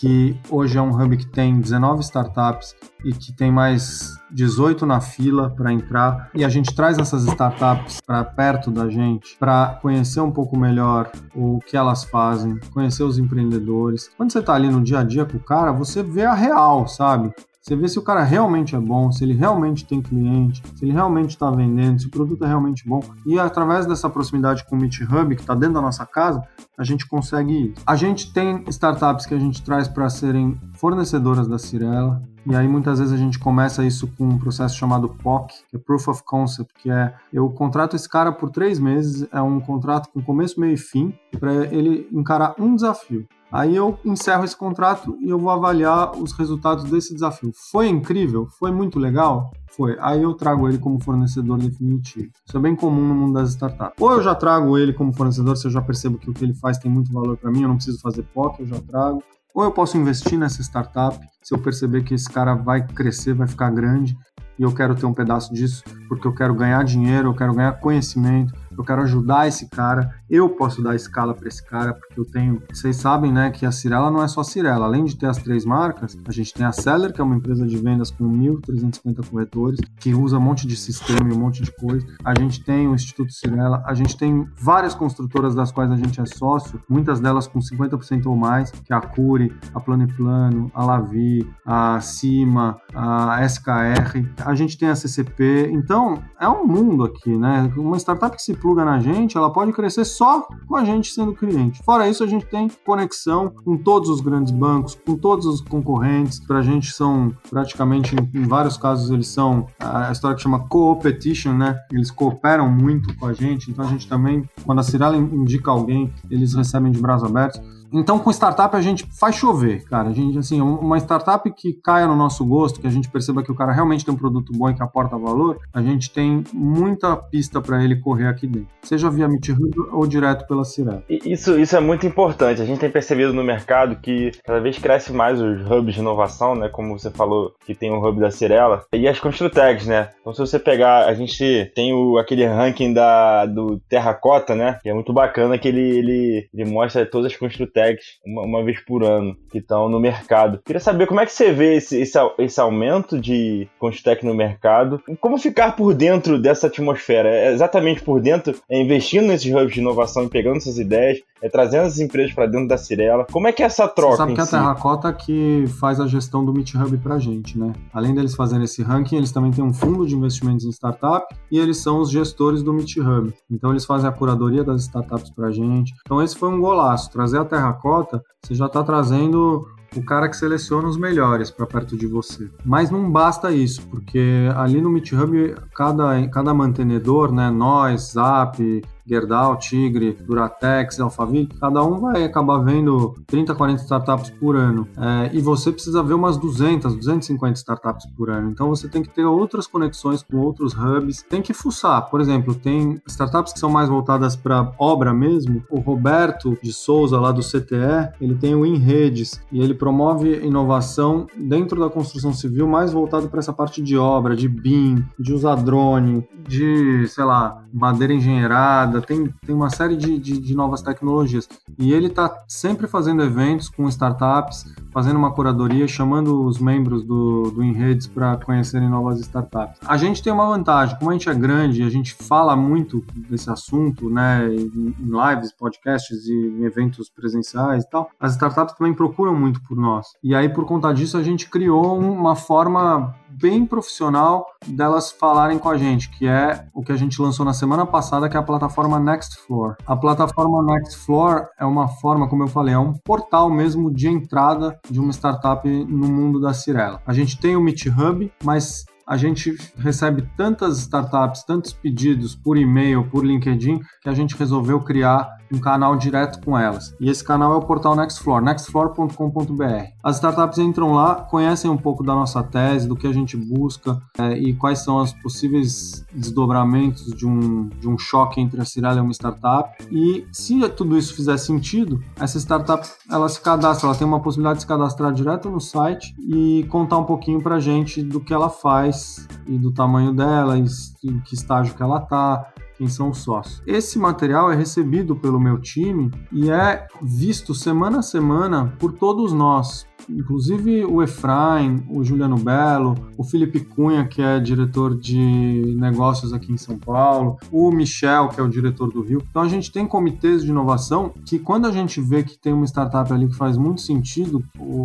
que hoje é um hub que tem 19 startups e que tem mais 18 na fila para entrar. E a gente traz essas startups para perto da gente para conhecer um pouco melhor o que elas fazem, conhecer os empreendedores. Quando você está ali no dia a dia com o cara, você vê a real, sabe? Você vê se o cara realmente é bom, se ele realmente tem cliente, se ele realmente está vendendo, se o produto é realmente bom. E através dessa proximidade com o Meet Hub, que está dentro da nossa casa, a gente consegue ir. A gente tem startups que a gente traz para serem fornecedoras da Cirela, e aí muitas vezes a gente começa isso com um processo chamado POC, que é Proof of Concept, que é eu contrato esse cara por três meses, é um contrato com começo, meio e fim, para ele encarar um desafio. Aí eu encerro esse contrato e eu vou avaliar os resultados desse desafio. Foi incrível? Foi muito legal? Foi. Aí eu trago ele como fornecedor definitivo. Isso é bem comum no mundo das startups. Ou eu já trago ele como fornecedor, se eu já percebo que o que ele faz tem muito valor para mim, eu não preciso fazer POC, eu já trago. Ou eu posso investir nessa startup, se eu perceber que esse cara vai crescer, vai ficar grande, e eu quero ter um pedaço disso, porque eu quero ganhar dinheiro, eu quero ganhar conhecimento, eu quero ajudar esse cara, eu posso dar escala para esse cara, porque eu tenho. Vocês sabem, né, que a Cirela não é só Cirela. Além de ter as três marcas, a gente tem a Seller, que é uma empresa de vendas com 1.350 corretores, que usa um monte de sistema e um monte de coisa. A gente tem o Instituto Cirela, a gente tem várias construtoras das quais a gente é sócio, muitas delas com 50% ou mais, que é a Cure, a Plano e Plano, a Lavi, a Cima, a SKR. A gente tem a CCP. Então, é um mundo aqui, né? Uma startup que se pluga na gente, ela pode crescer só com a gente sendo cliente. Fora isso, a gente tem conexão com todos os grandes bancos, com todos os concorrentes. Para a gente são praticamente, em vários casos, eles são a história que chama co-opetition, né? Eles cooperam muito com a gente. Então a gente também, quando a Cirela indica alguém, eles recebem de braços abertos. Então, com startup, a gente faz chover, cara. A gente, assim, uma startup que caia no nosso gosto, que a gente perceba que o cara realmente tem um produto bom e que aporta valor, a gente tem muita pista para ele correr aqui dentro. Seja via MeetHub ou direto pela Cirela. Isso, isso é muito importante. A gente tem percebido no mercado que cada vez cresce mais os hubs de inovação, né? Como você falou, que tem o hub da Cirela. E as Construtecs, né? Então, se você pegar, a gente tem o, aquele ranking da, do Terracota, né? Que é muito bacana, que ele, ele, ele mostra todas as Construtecs uma, uma vez por ano que estão no mercado. Queria saber como é que você vê esse, esse, esse aumento de Constec no mercado, como ficar por dentro dessa atmosfera, é exatamente por dentro, é investindo nesses hubs de inovação e pegando essas ideias, é trazendo as empresas para dentro da Cirela. Como é que é essa troca? Você sabe que a si? Terracota que faz a gestão do Meet Hub para gente, né? Além deles fazerem esse ranking, eles também têm um fundo de investimentos em startup e eles são os gestores do Meet Hub. Então eles fazem a curadoria das startups para gente. Então esse foi um golaço, trazer a Terracota, você já está trazendo o cara que seleciona os melhores para perto de você. Mas não basta isso, porque ali no Meet Hub, cada, cada mantenedor, né, nós, Zap, Gerdau, Tigre, Duratex, Alphaville, cada um vai acabar vendo 30, 40 startups por ano. É, e você precisa ver umas 200, 250 startups por ano. Então você tem que ter outras conexões com outros hubs, tem que fuçar. Por exemplo, tem startups que são mais voltadas para obra mesmo. O Roberto de Souza, lá do CTE, ele tem o InRedes e ele promove inovação dentro da construção civil mais voltado para essa parte de obra, de BIM, de usar drone, de, sei lá, madeira engenheirada, tem, tem uma série de, de, de novas tecnologias. E ele está sempre fazendo eventos com startups, fazendo uma curadoria, chamando os membros do, do InRedes para conhecerem novas startups. A gente tem uma vantagem, como a gente é grande, a gente fala muito desse assunto, né, em lives, podcasts e em eventos presenciais e tal, as startups também procuram muito por nós. E aí, por conta disso, a gente criou uma forma bem profissional delas falarem com a gente, que é o que a gente lançou na semana passada, que é a plataforma Nextfloor. A plataforma Nextfloor é uma forma, como eu falei, é um portal mesmo de entrada de uma startup no mundo da Cirela. A gente tem o Meet Hub, mas a gente recebe tantas startups, tantos pedidos por e-mail, por LinkedIn, que a gente resolveu criar um canal direto com elas. E esse canal é o portal Nextfloor, nextfloor.com.br. As startups entram lá, conhecem um pouco da nossa tese, do que a gente busca é, e quais são os possíveis desdobramentos de um, de um choque entre a Cirela e uma startup. E se tudo isso fizer sentido, essa startup ela se cadastra, ela tem uma possibilidade de se cadastrar direto no site e contar um pouquinho para a gente do que ela faz e do tamanho dela, e em que estágio que ela está, quem são os sócios. Esse material é recebido pelo meu time e é visto semana a semana por todos nós, Inclusive o Efraim, o Juliano Belo, o Felipe Cunha, que é diretor de negócios aqui em São Paulo, o Michel, que é o diretor do Rio. Então a gente tem comitês de inovação que quando a gente vê que tem uma startup ali que faz muito sentido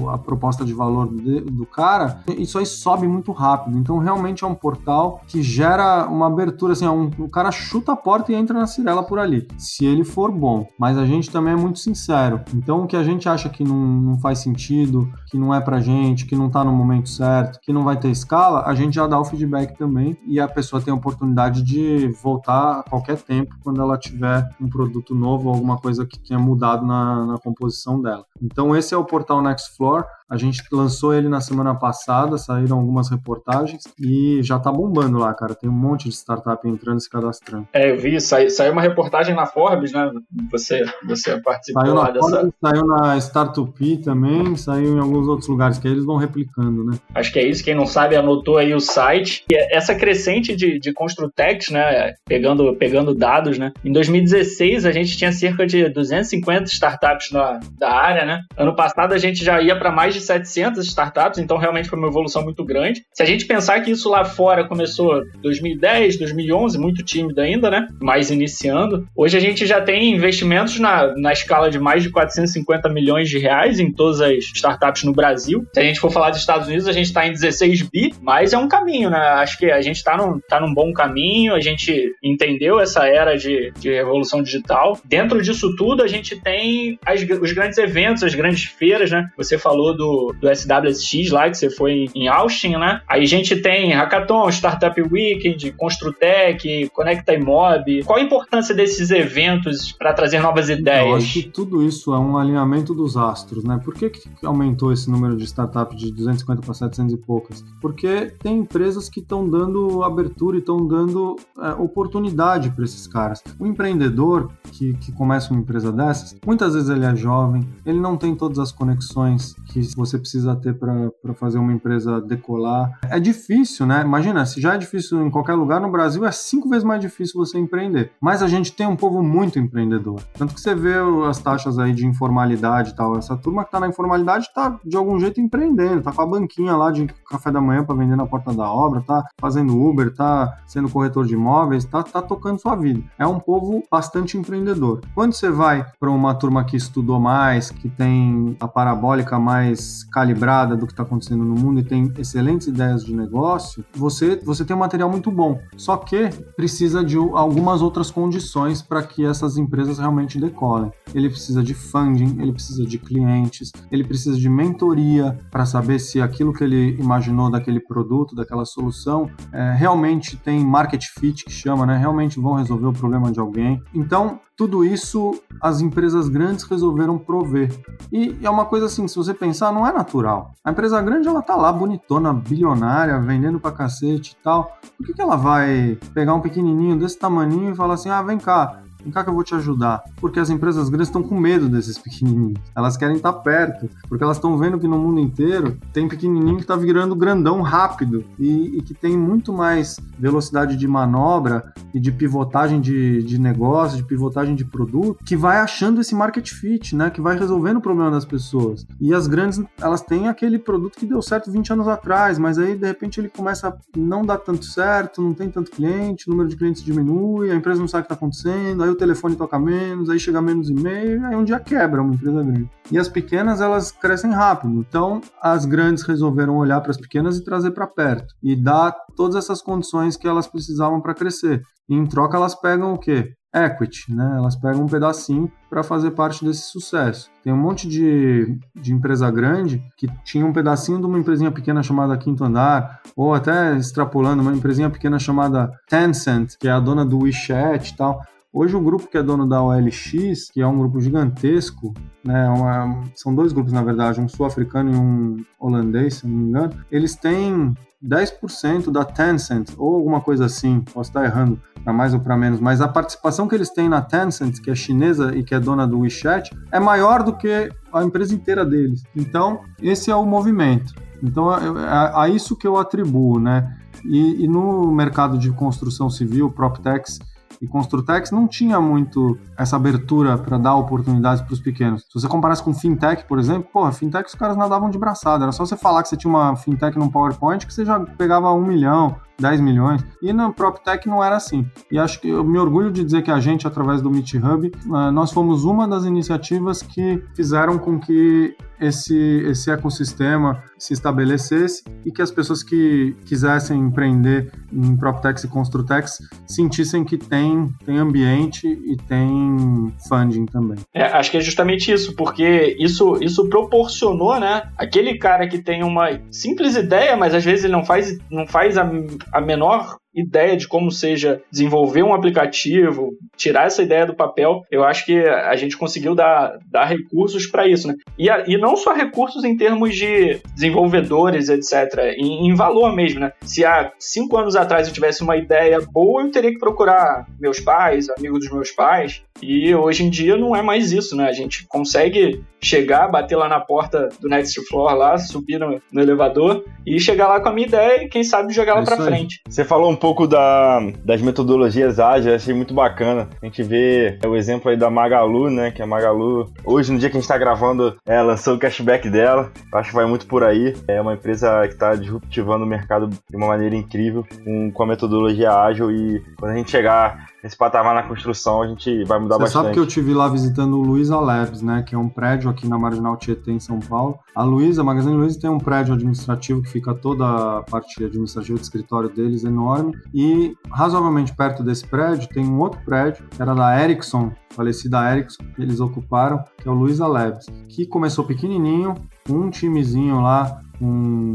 a proposta de valor do cara, isso aí sobe muito rápido. Então realmente é um portal que gera uma abertura, assim, um, o cara chuta a porta e entra na Cirela por ali, se ele for bom. Mas a gente também é muito sincero. Então o que a gente acha que não, não faz sentido, que não é pra gente, que não tá no momento certo, que não vai ter escala, a gente já dá o feedback também e a pessoa tem a oportunidade de voltar a qualquer tempo quando ela tiver um produto novo ou alguma coisa que tenha mudado na, na composição dela. Então esse é o portal Nextfloor. A gente lançou ele na semana passada, saíram algumas reportagens e já tá bombando lá, cara. Tem um monte de startup entrando e se cadastrando. É, eu vi, saiu, saiu uma reportagem na Forbes, né? Você, você participou saiu lá dessa. Forbes, saiu na Startup também, saiu em alguns outros lugares, que aí eles vão replicando, né? Acho que é isso. Quem não sabe, anotou aí o site. É essa crescente de, de Construtex, né? Pegando, pegando dados, né? Em 2016, a gente tinha cerca de 250 startups na, da área, né? Ano passado, a gente já ia para mais de 700 startups, então realmente foi uma evolução muito grande. Se a gente pensar que isso lá fora começou 2010, 2011, muito tímido ainda, né? Mais iniciando. Hoje a gente já tem investimentos na, na escala de mais de 450 milhões de reais em todas as startups no Brasil. Se a gente for falar dos Estados Unidos, a gente está em 16 bi, mas é um caminho, né? Acho que a gente está num, tá num bom caminho, a gente entendeu essa era de, de revolução digital. Dentro disso tudo, a gente tem as, os grandes eventos, as grandes feiras, né? Você falou do, do SWSX lá, que você foi em Austin, né? Aí a gente tem Hackathon, Startup Weekend, Construtec, Conecta Imob. Qual a importância desses eventos para trazer novas ideias? Eu acho que tudo isso é um alinhamento dos astros, né? Por que, que aumentou esse número de startups de 250 para 700 e poucas? Porque tem empresas que estão dando abertura e estão dando é, oportunidade para esses caras. O empreendedor que, que começa uma empresa dessas, muitas vezes ele é jovem, ele não tem todas as conexões que você precisa ter para fazer uma empresa decolar. É difícil, né? Imagina, se já é difícil em qualquer lugar, no Brasil é cinco vezes mais difícil você empreender. Mas a gente tem um povo muito empreendedor. Tanto que você vê as taxas aí de informalidade e tal. Essa turma que tá na informalidade tá de algum jeito empreendendo, tá com a banquinha lá de café da manhã para vender na porta da obra, tá fazendo Uber, tá sendo corretor de imóveis, tá, tá tocando sua vida. É um povo bastante empreendedor. Quando você vai para uma turma que estudou mais, que tem a parabólica mais calibrada do que está acontecendo no mundo e tem excelentes ideias de negócio, você, você tem um material muito bom. Só que precisa de algumas outras condições para que essas empresas realmente decolem. Ele precisa de funding, ele precisa de clientes, ele precisa de mentoria para saber se aquilo que ele imaginou daquele produto, daquela solução, é, realmente tem market fit, que chama, né? Realmente vão resolver o problema de alguém. Então, tudo isso as empresas grandes resolveram prover. E é uma coisa assim, se você pensar, não é natural. A empresa grande, ela tá lá bonitona, bilionária, vendendo pra cacete e tal. Por que, que ela vai pegar um pequenininho desse tamaninho e falar assim, ah, vem cá, Vem cá que eu vou te ajudar. Porque as empresas grandes estão com medo desses pequenininhos. Elas querem estar perto, porque elas estão vendo que no mundo inteiro tem pequenininho que está virando grandão rápido e, e, que tem muito mais velocidade de manobra e de pivotagem de, de negócio, de pivotagem de produto, que vai achando esse market fit, né? Que vai resolvendo o problema das pessoas. E as grandes, elas têm aquele produto que deu certo 20 anos atrás, mas aí de repente ele começa a não dar tanto certo, não tem tanto cliente, o número de clientes diminui, a empresa não sabe o que está acontecendo, aí o telefone toca menos, aí chega menos e-mail, aí um dia quebra uma empresa grande. E as pequenas, elas crescem rápido. Então, as grandes resolveram olhar para as pequenas e trazer para perto e dar todas essas condições que elas precisavam para crescer. E em troca, elas pegam o quê? equity, né? Elas pegam um pedacinho para fazer parte desse sucesso. Tem um monte de, de empresa grande que tinha um pedacinho de uma empresinha pequena chamada Quinto Andar, ou até extrapolando, uma empresinha pequena chamada Tencent, que é a dona do WeChat e tal. Hoje o grupo que é dono da OLX, que é um grupo gigantesco, né, uma, são dois grupos na verdade, um sul-africano e um holandês, se não me engano, eles têm 10% da Tencent, ou alguma coisa assim, posso estar errando, para mais ou para menos, mas a participação que eles têm na Tencent, que é chinesa e que é dona do WeChat, é maior do que a empresa inteira deles. Então, esse é o movimento. Então, é, é a isso que eu atribuo, né? E, e no mercado de construção civil, PropTechs, e Construtex não tinha muito essa abertura para dar oportunidades para os pequenos. Se você comparasse com fintech, por exemplo, porra, fintech os caras nadavam de braçada. Era só você falar que você tinha uma fintech no PowerPoint que você já pegava um milhão, 10 milhões. E na PropTech não era assim. E acho que eu me orgulho de dizer que a gente, através do Meet Hub, eh, nós fomos uma das iniciativas que fizeram com que esse, esse ecossistema se estabelecesse e que as pessoas que quisessem empreender em PropTechs e Construtex sentissem que tem, tem ambiente e tem funding também. É, acho que é justamente isso, porque isso, isso proporcionou, né? Aquele cara que tem uma simples ideia, mas às vezes ele não faz, não faz a, a menor ideia de como seja desenvolver um aplicativo, tirar essa ideia do papel, eu acho que a gente conseguiu dar, dar recursos para isso, né? E, a, e não só recursos em termos de desenvolvedores, etc., em, em, valor mesmo, né? Se há cinco anos atrás eu tivesse uma ideia boa, eu teria que procurar meus pais, amigos dos meus pais, e hoje em dia não é mais isso, né? A gente consegue chegar, bater lá na porta do Next Floor lá, subir no, no elevador e chegar lá com a minha ideia e quem sabe jogar ela para frente. Você falou um pouco da, das metodologias ágeis, achei muito bacana. A gente vê o exemplo aí da Magalu, né? Que a Magalu, hoje no dia que a gente tá gravando, é, lançou o cashback dela. Acho que vai muito por aí. É uma empresa que está disruptivando o mercado de uma maneira incrível com, com a metodologia ágil e quando a gente chegar esse patamar na construção, a gente vai mudar Você bastante. Você sabe que eu tive lá visitando o Luiza Labs, né, que é um prédio aqui na Marginal Tietê, em São Paulo. A Luiza, a Magazine Luiza tem um prédio administrativo que fica toda a parte administrativa do escritório deles enorme e razoavelmente perto desse prédio tem um outro prédio que era da Ericsson, falecida Ericsson, que eles ocuparam, que é o Luiza Labs, que começou pequenininho, um timezinho lá com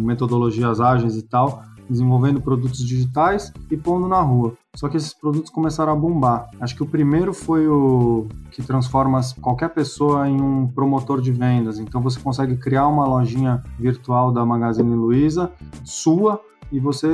metodologias ágeis e tal, desenvolvendo produtos digitais e pondo na rua. Só que esses produtos começaram a bombar. Acho que o primeiro foi o que transforma qualquer pessoa em um promotor de vendas. Então você consegue criar uma lojinha virtual da Magazine Luiza, sua, e você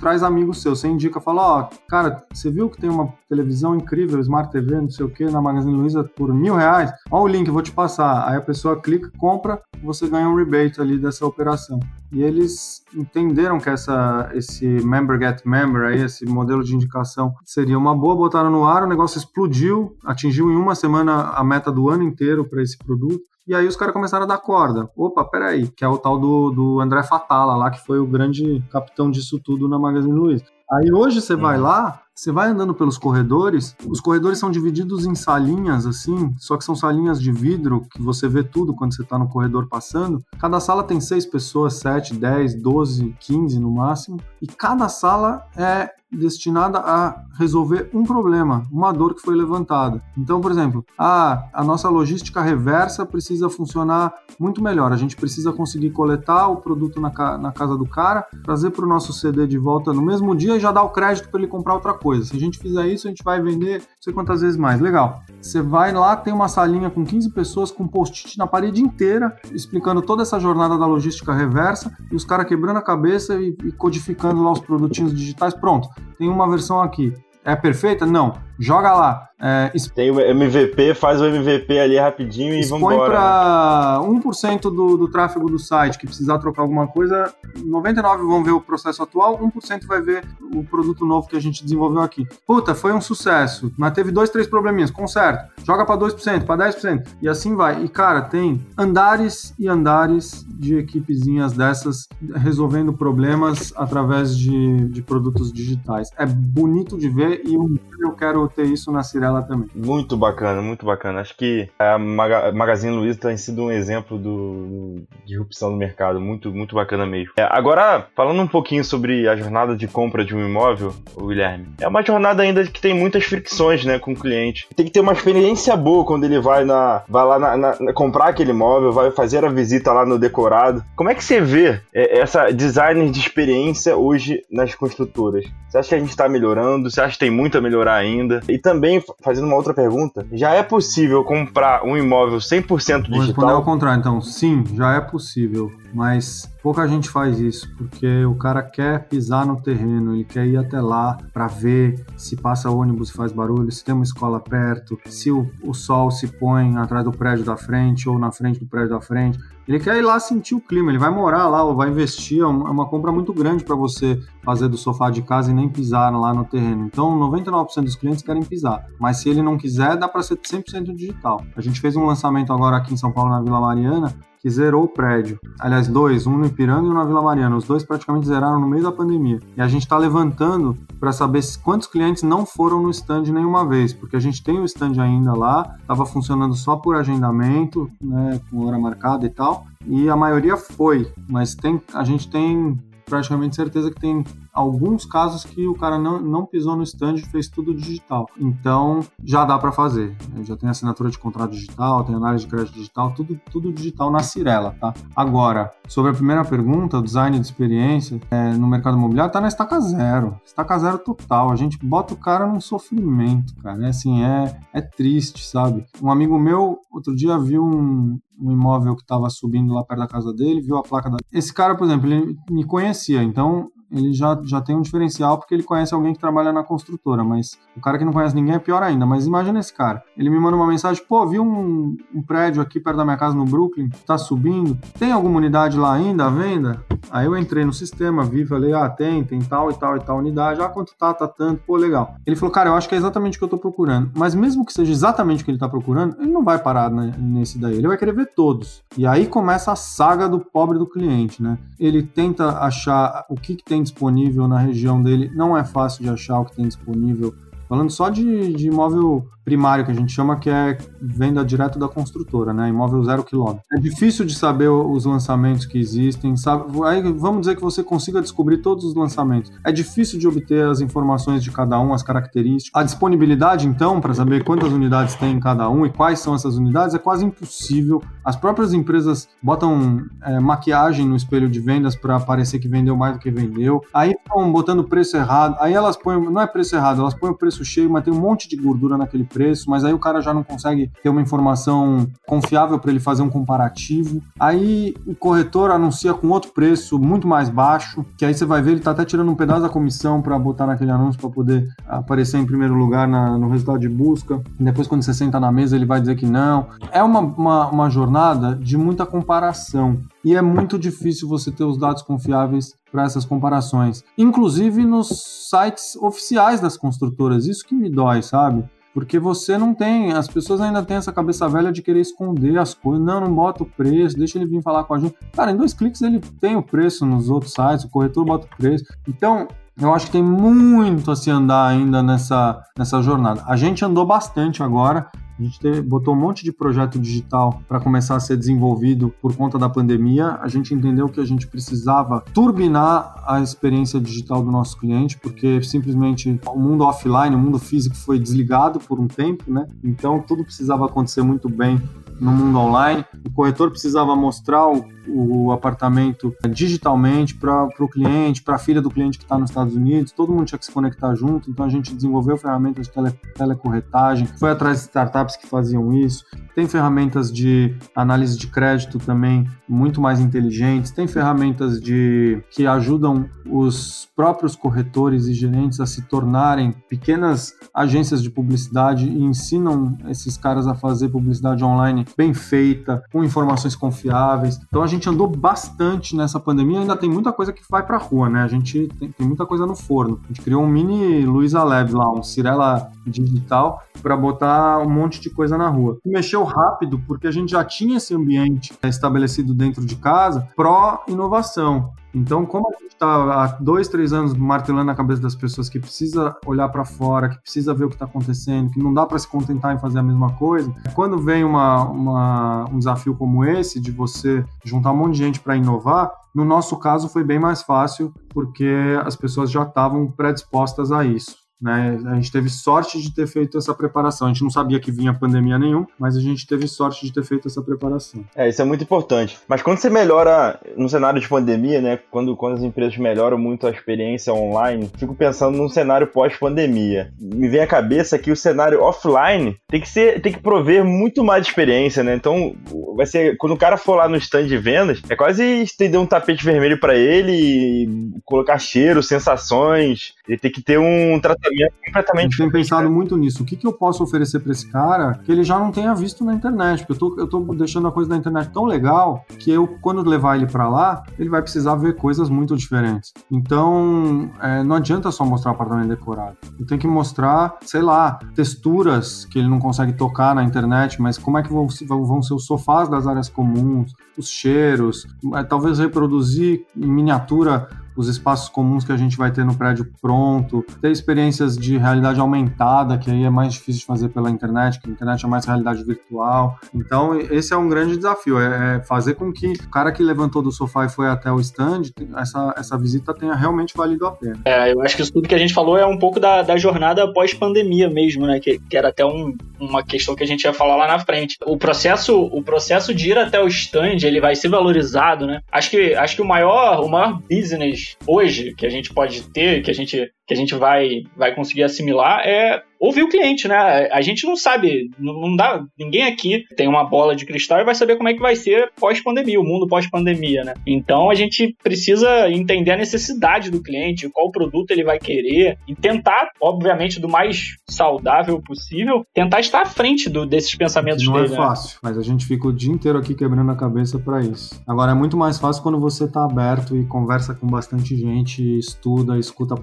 traz amigos seus, você indica, fala, ó, oh, cara, você viu que tem uma televisão incrível, Smart TV, não sei o que, na Magazine Luiza por mil reais? Ó o link, vou te passar. Aí a pessoa clica, compra, você ganha um rebate ali dessa operação. E eles entenderam que essa, esse member get member aí, esse modelo de indicação seria uma boa, botaram no ar, o negócio explodiu, atingiu em uma semana a meta do ano inteiro para esse produto. E aí os caras começaram a dar corda. Opa, peraí, que é o tal do, do André Fatala lá, que foi o grande capitão disso tudo na Magazine Luiza. Aí hoje você vai uhum. lá, você vai andando pelos corredores, os corredores são divididos em salinhas, assim, só que são salinhas de vidro, que você vê tudo quando você está no corredor passando. Cada sala tem seis pessoas, sete, dez, doze, quinze no máximo, e cada sala é destinada a resolver um problema, uma dor que foi levantada. Então, por exemplo, a, a nossa logística reversa precisa funcionar muito melhor. A gente precisa conseguir coletar o produto na, na casa do cara, trazer para o nosso CD de volta no mesmo dia e já dar o crédito para ele comprar outra coisa. Se a gente fizer isso, a gente vai vender não sei quantas vezes mais. Legal. Você vai lá, tem uma salinha com 15 pessoas com post-it na parede inteira, explicando toda essa jornada da logística reversa e os caras quebrando a cabeça e, e codificando lá os produtinhos digitais. Pronto tem uma versão aqui. É perfeita? Não. Joga lá. É, Tem o MVP, faz o MVP ali rapidinho e vamos embora. Põe para né? 1% do, do tráfego do site que precisar trocar alguma coisa, 99 vão ver o processo atual, 1% vai ver o produto novo que a gente desenvolveu aqui. Puta, foi um sucesso, mas teve dois, três probleminhas, conserta. Joga para 2%, para 10% e assim vai. E cara, tem andares e andares de equipezinhas dessas resolvendo problemas através de, de produtos digitais. É bonito de ver e eu quero ter isso na Cirela também. Muito bacana, muito bacana. Acho que a Magazine Luiza tem sido um exemplo do, de irrupção do mercado, muito, muito bacana mesmo. É, agora, falando um pouquinho sobre a jornada de compra de um imóvel, Guilherme, é uma jornada ainda que tem muitas fricções, né, com o cliente. Tem que ter uma experiência boa quando ele vai na, vai lá na, na, comprar aquele imóvel, vai fazer a visita lá no decorado. Como é que você vê é, essa design de experiência hoje nas construtoras? Você acha que a gente está melhorando? Você acha que tem muito a melhorar ainda? E também, fazendo uma outra pergunta, já é possível comprar um imóvel 100% digital? Vou responder ao contrário, então. Sim, já é possível, mas pouca gente faz isso, porque o cara quer pisar no terreno, ele quer ir até lá para ver se passa ônibus e faz barulho, se tem uma escola perto, se o, o sol se põe atrás do prédio da frente ou na frente do prédio da frente. Ele quer ir lá sentir o clima, ele vai morar lá ou vai investir, é uma, é uma compra muito grande para você fazer do sofá de casa e nem pisar lá no terreno. Então, 99% dos clientes querem pisar, mas se ele não quiser, dá para ser 100% digital. A gente fez um lançamento agora aqui em São Paulo, na Vila Mariana, que zerou o prédio. Aliás, dois, um no Ipiranga e um na Vila Mariana. Os dois praticamente zeraram no meio da pandemia. E a gente está levantando para saber quantos clientes não foram no stand nenhuma vez, porque a gente tem o stand ainda lá, estava funcionando só por agendamento, né, com hora marcada e tal. E a maioria foi, mas tem, a gente tem praticamente certeza que tem alguns casos que o cara não, não pisou no stand e fez tudo digital. Então, já dá para fazer. Já tem assinatura de contrato digital, tem análise de crédito digital, tudo, tudo digital na Cirela, tá? Agora, sobre a primeira pergunta, o design de experiência é, no mercado imobiliário tá na estaca zero. Estaca zero total. A gente bota o cara num sofrimento, cara. É assim, é, é triste, sabe? Um amigo meu, outro dia, viu um, um imóvel que estava subindo lá perto da casa dele, viu a placa da. Esse cara, por exemplo, ele me conhecia, então ele já, já tem um diferencial porque ele conhece alguém que trabalha na construtora, mas o cara que não conhece ninguém é pior ainda. Mas imagina esse cara. Ele me manda uma mensagem, pô, vi um, um prédio aqui perto da minha casa no Brooklyn, tá subindo. Tem alguma unidade lá ainda à venda? Aí eu entrei no sistema, vi, falei, ah, tem, tem tal e tal e tal unidade. Ah, quanto tá, tá tanto, pô, legal. Ele falou, cara, eu acho que é exatamente o que eu tô procurando. Mas mesmo que seja exatamente o que ele tá procurando, ele não vai parar né, nesse daí. Ele vai querer ver todos. E aí começa a saga do pobre do cliente, né? Ele tenta achar o que, que tem disponível na região dele. Não é fácil de achar o que tem disponível Falando só de, de imóvel primário, que a gente chama que é venda direto da construtora, né? Imóvel zero quilômetro. É difícil de saber os lançamentos que existem, sabe? Aí vamos dizer que você consiga descobrir todos os lançamentos. É difícil de obter as informações de cada um, as características. A disponibilidade, então, para saber quantas unidades tem em cada um e quais são essas unidades, é quase impossível. As próprias empresas botam é, maquiagem no espelho de vendas para parecer que vendeu mais do que vendeu. Aí estão botando preço errado. Aí elas põem, não é preço errado, elas põem o preço cheio, mas tem um monte de gordura naquele preço, mas aí o cara já não consegue ter uma informação confiável para ele fazer um comparativo. Aí o corretor anuncia com outro preço muito mais baixo, que aí você vai ver ele tá até tirando um pedaço da comissão para botar naquele anúncio para poder aparecer em primeiro lugar na, no resultado de busca. E depois quando você senta na mesa ele vai dizer que não. É uma, uma, uma jornada de muita comparação e é muito difícil você ter os dados confiáveis para essas comparações, inclusive nos sites oficiais das construtoras. Isso que me dói, sabe? Porque você não tem, as pessoas ainda têm essa cabeça velha de querer esconder as coisas. Não, não bota o preço, deixa ele vir falar com a gente. Cara, em dois cliques ele tem o preço nos outros sites, o corretor bota o preço. Então, eu acho que tem muito a se andar ainda nessa, nessa jornada. A gente andou bastante agora, a gente te, botou um monte de projeto digital para começar a ser desenvolvido por conta da pandemia. A gente entendeu que a gente precisava turbinar a experiência digital do nosso cliente, porque simplesmente o mundo offline, o mundo físico foi desligado por um tempo, né? Então tudo precisava acontecer muito bem no mundo online. O corretor precisava mostrar o, o apartamento digitalmente para o cliente, para a filha do cliente que está nos Estados Unidos. Todo mundo tinha que se conectar junto, então a gente desenvolveu ferramentas de tele, telecorretagem, foi atrás de startups que faziam isso. Tem ferramentas de análise de crédito também muito mais inteligentes, tem ferramentas de que ajudam os próprios corretores e gerentes a se tornarem pequenas agências de publicidade e ensinam esses caras a fazer publicidade online bem feita, com informações confiáveis. Então a gente andou bastante nessa pandemia, ainda tem muita coisa que vai para rua, né? A gente tem, tem, muita coisa no forno. A gente criou um mini Luiza Labs lá, um Cirela digital para botar um monte de coisa na rua. Mexeu rápido porque a gente já tinha esse ambiente estabelecido dentro de casa pró inovação. Então, como a gente está há dois, três anos martelando na cabeça das pessoas que precisa olhar para fora, que precisa ver o que está acontecendo, que não dá para se contentar em fazer a mesma coisa, quando vem uma, uma, um desafio como esse, de você juntar um monte de gente para inovar, no nosso caso foi bem mais fácil, porque as pessoas já estavam predispostas a isso. Né? A gente teve sorte de ter feito essa preparação. A gente não sabia que vinha pandemia nenhum, mas a gente teve sorte de ter feito essa preparação. É, isso é muito importante. Mas quando você melhora no cenário de pandemia, né? Quando, quando as empresas melhoram muito a experiência online, fico pensando num cenário pós-pandemia. Me vem à cabeça que o cenário offline tem que ser, tem que prover muito mais experiência, né? Então, vai ser quando o cara for lá no stand de vendas, é quase estender um tapete vermelho para ele, colocar cheiro, sensações. Ele tem que ter um tratamento é completamente. Tenho pensado muito nisso. O que, que eu posso oferecer para esse cara que ele já não tenha visto na internet? Porque eu tô, eu tô deixando a coisa da internet tão legal que eu, quando levar ele para lá, ele vai precisar ver coisas muito diferentes. Então, é, não adianta só mostrar o apartamento decorado. Eu tenho que mostrar, sei lá, texturas que ele não consegue tocar na internet, mas como é que vão, vão ser os sofás das áreas comuns, os cheiros, é, talvez reproduzir em miniatura os espaços comuns que a gente vai ter no prédio pronto, ter experiências de realidade aumentada, que aí é mais difícil de fazer pela internet, que a internet é mais realidade virtual. Então, esse é um grande desafio, é, é fazer com que o cara que levantou do sofá e foi até o stand, essa, essa visita tenha realmente valido a pena. É, eu acho que isso tudo que a gente falou é um pouco da, da jornada pós-pandemia mesmo, né? Que, que era até um, uma questão que a gente ia falar lá na frente. O processo, o processo de ir até o stand, ele vai ser valorizado, né? Acho que, acho que o maior, o maior business hoje que a gente pode ter, que a gente que a gente vai, vai conseguir assimilar é ouvir o cliente, né? A gente não sabe, não dá, ninguém aqui tem uma bola de cristal e vai saber como é que vai ser pós-pandemia, o mundo pós-pandemia, né? Então a gente precisa entender a necessidade do cliente, qual produto ele vai querer e tentar, obviamente, do mais saudável possível, tentar estar à frente do, desses pensamentos não dele. Não é fácil, né? mas a gente fica o dia inteiro aqui quebrando a cabeça para isso. Agora é muito mais fácil quando você tá aberto e conversa com bastante gente, estuda, escuta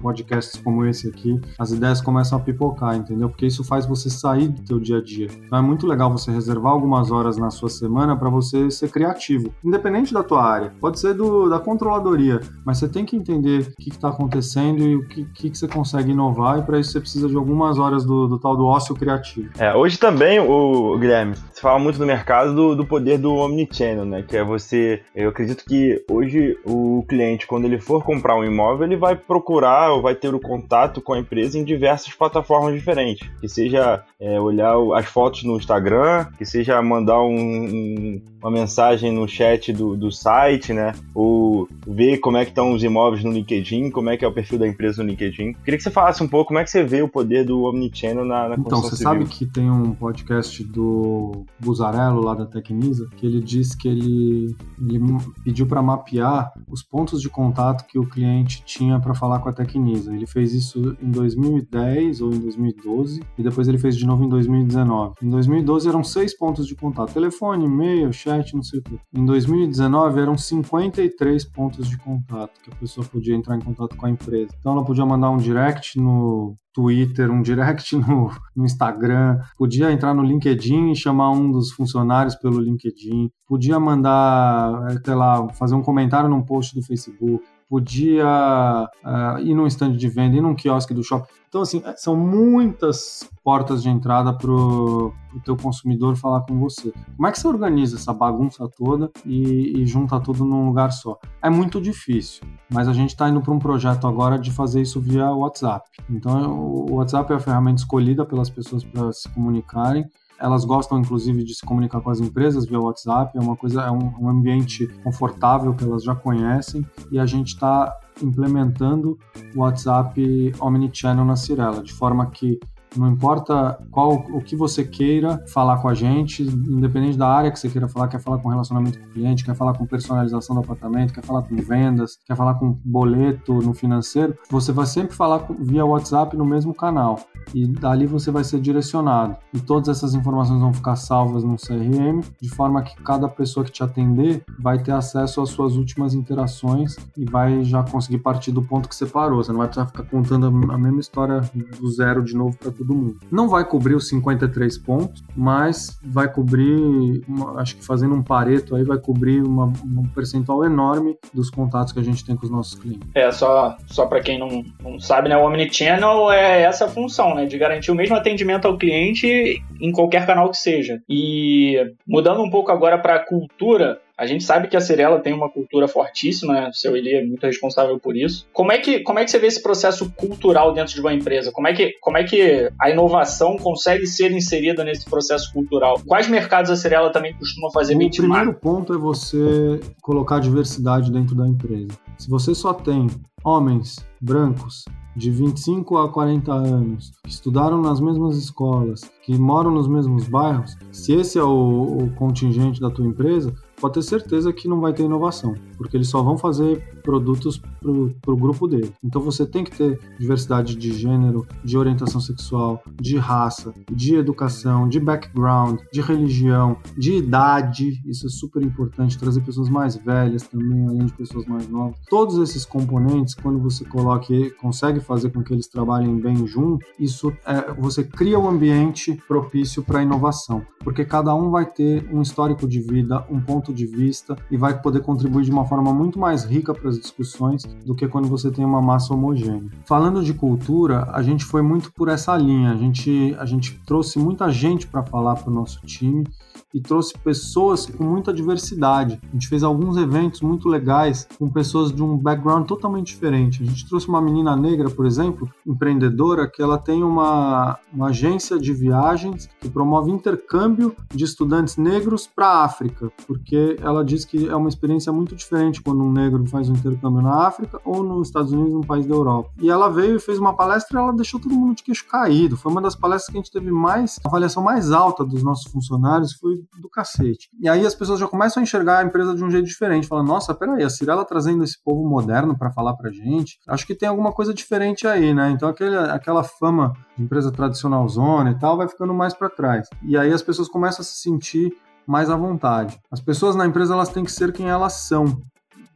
podcasts como esse aqui, as ideias começam a pipocar, entendeu? Porque isso faz você sair do teu dia a dia. Então é muito legal você reservar algumas horas na sua semana para você ser criativo, independente da tua área. Pode ser do, da controladoria, mas você tem que entender o que está acontecendo e o que, que, que, você consegue inovar e para isso você precisa de algumas horas do, do tal do ócio criativo. É, hoje também, o Guilherme, se fala muito no mercado do, do poder do omnichannel, né? Que é você, eu acredito que hoje o cliente, quando ele for comprar um imóvel, ele vai procurar ou vai ter o contato com a empresa em diversas plataformas diferentes. Que seja é, olhar as fotos no Instagram, que seja mandar um, um, uma mensagem no chat do, do site, né? Ou ver como é que estão os imóveis no LinkedIn, como é que é o perfil da empresa no LinkedIn. Queria que você falasse um pouco como é que você vê o poder do Omnichannel na, na Então, você civil. sabe que tem um podcast do Buzarello, lá da Tecnisa, que ele diz que ele, ele pediu para mapear os pontos de contato que o cliente tinha para falar com a Tecnisa. Ele fez isso em 2010 ou em 2012 e depois ele fez de novo em 2019. Em 2012 eram seis pontos de contato: telefone, e-mail, chat, não sei o quê. Em 2019 eram 53 pontos de contato que a pessoa podia entrar em contato com a empresa. Então ela podia mandar um direct no Twitter, um direct no, no, Instagram, podia entrar no LinkedIn e chamar um dos funcionários pelo LinkedIn, podia mandar, eh, sei lá, fazer um comentário num post do Facebook, podia uh, ir num stand de venda, ir num quiosque do shopping. Então, assim, são muitas portas de entrada para o teu consumidor falar com você. Como é que você organiza essa bagunça toda e, e junta tudo num lugar só? É muito difícil, mas a gente está indo para um projeto agora de fazer isso via WhatsApp. Então, o WhatsApp é a ferramenta escolhida pelas pessoas para se comunicarem elas gostam, inclusive, de se comunicar com as empresas via WhatsApp. É uma coisa, é um, um ambiente confortável que elas já conhecem e a gente está implementando o WhatsApp Omnichannel na Cirela, de forma que não importa qual o que você queira falar com a gente, independente da área que você queira falar, quer falar com relacionamento com o cliente, quer falar com personalização do apartamento, quer falar com vendas, quer falar com boleto no financeiro, você vai sempre falar via WhatsApp no mesmo canal e dali você vai ser direcionado. E todas essas informações vão ficar salvas no CRM, de forma que cada pessoa que te atender vai ter acesso às suas últimas interações e vai já conseguir partir do ponto que você parou. Você não vai precisar ficar contando a mesma história do zero de novo para todo mundo. Não vai cobrir os 53 pontos, mas vai cobrir, uma, acho que fazendo um pareto aí, vai cobrir uma, um percentual enorme dos contatos que a gente tem com os nossos clientes. É, só, só para quem não, não sabe, né, o Omnichannel é essa função, né, de garantir o mesmo atendimento ao cliente em qualquer canal que seja. E mudando um pouco agora para a cultura, a gente sabe que a Cirela tem uma cultura fortíssima, né? o seu Eli é muito responsável por isso. Como é, que, como é que você vê esse processo cultural dentro de uma empresa? Como é, que, como é que a inovação consegue ser inserida nesse processo cultural? Quais mercados a Cirela também costuma fazer O primeiro ponto é você colocar diversidade dentro da empresa. Se você só tem homens brancos de 25 a 40 anos, que estudaram nas mesmas escolas, que moram nos mesmos bairros, se esse é o, o contingente da tua empresa, pode ter certeza que não vai ter inovação, porque eles só vão fazer produtos para o grupo dele. Então você tem que ter diversidade de gênero, de orientação sexual, de raça, de educação, de background, de religião, de idade. Isso é super importante. Trazer pessoas mais velhas também, além de pessoas mais novas. Todos esses componentes, quando você coloca e consegue fazer com que eles trabalhem bem junto, isso é, você cria um ambiente propício para inovação, porque cada um vai ter um histórico de vida, um ponto de vista e vai poder contribuir de uma forma muito mais rica para as discussões do que quando você tem uma massa homogênea. Falando de cultura, a gente foi muito por essa linha. A gente, a gente trouxe muita gente para falar para o nosso time e trouxe pessoas com muita diversidade. A gente fez alguns eventos muito legais com pessoas de um background totalmente diferente. A gente trouxe uma menina negra, por exemplo, empreendedora, que ela tem uma, uma agência de viagens que promove intercâmbio de estudantes negros para a África, porque ela diz que é uma experiência muito diferente quando um negro faz um intercâmbio na África ou nos Estados Unidos, num país da Europa. E ela veio e fez uma palestra e ela deixou todo mundo de queixo caído. Foi uma das palestras que a gente teve mais, a avaliação mais alta dos nossos funcionários, foi do cacete. E aí as pessoas já começam a enxergar a empresa de um jeito diferente, falando, nossa, peraí, a Cirela trazendo esse povo moderno para falar pra gente, acho que tem alguma coisa diferente aí, né? Então aquele, aquela fama de empresa tradicional zona e tal vai ficando mais para trás. E aí as pessoas começam a se sentir mais à vontade. As pessoas na empresa elas têm que ser quem elas são,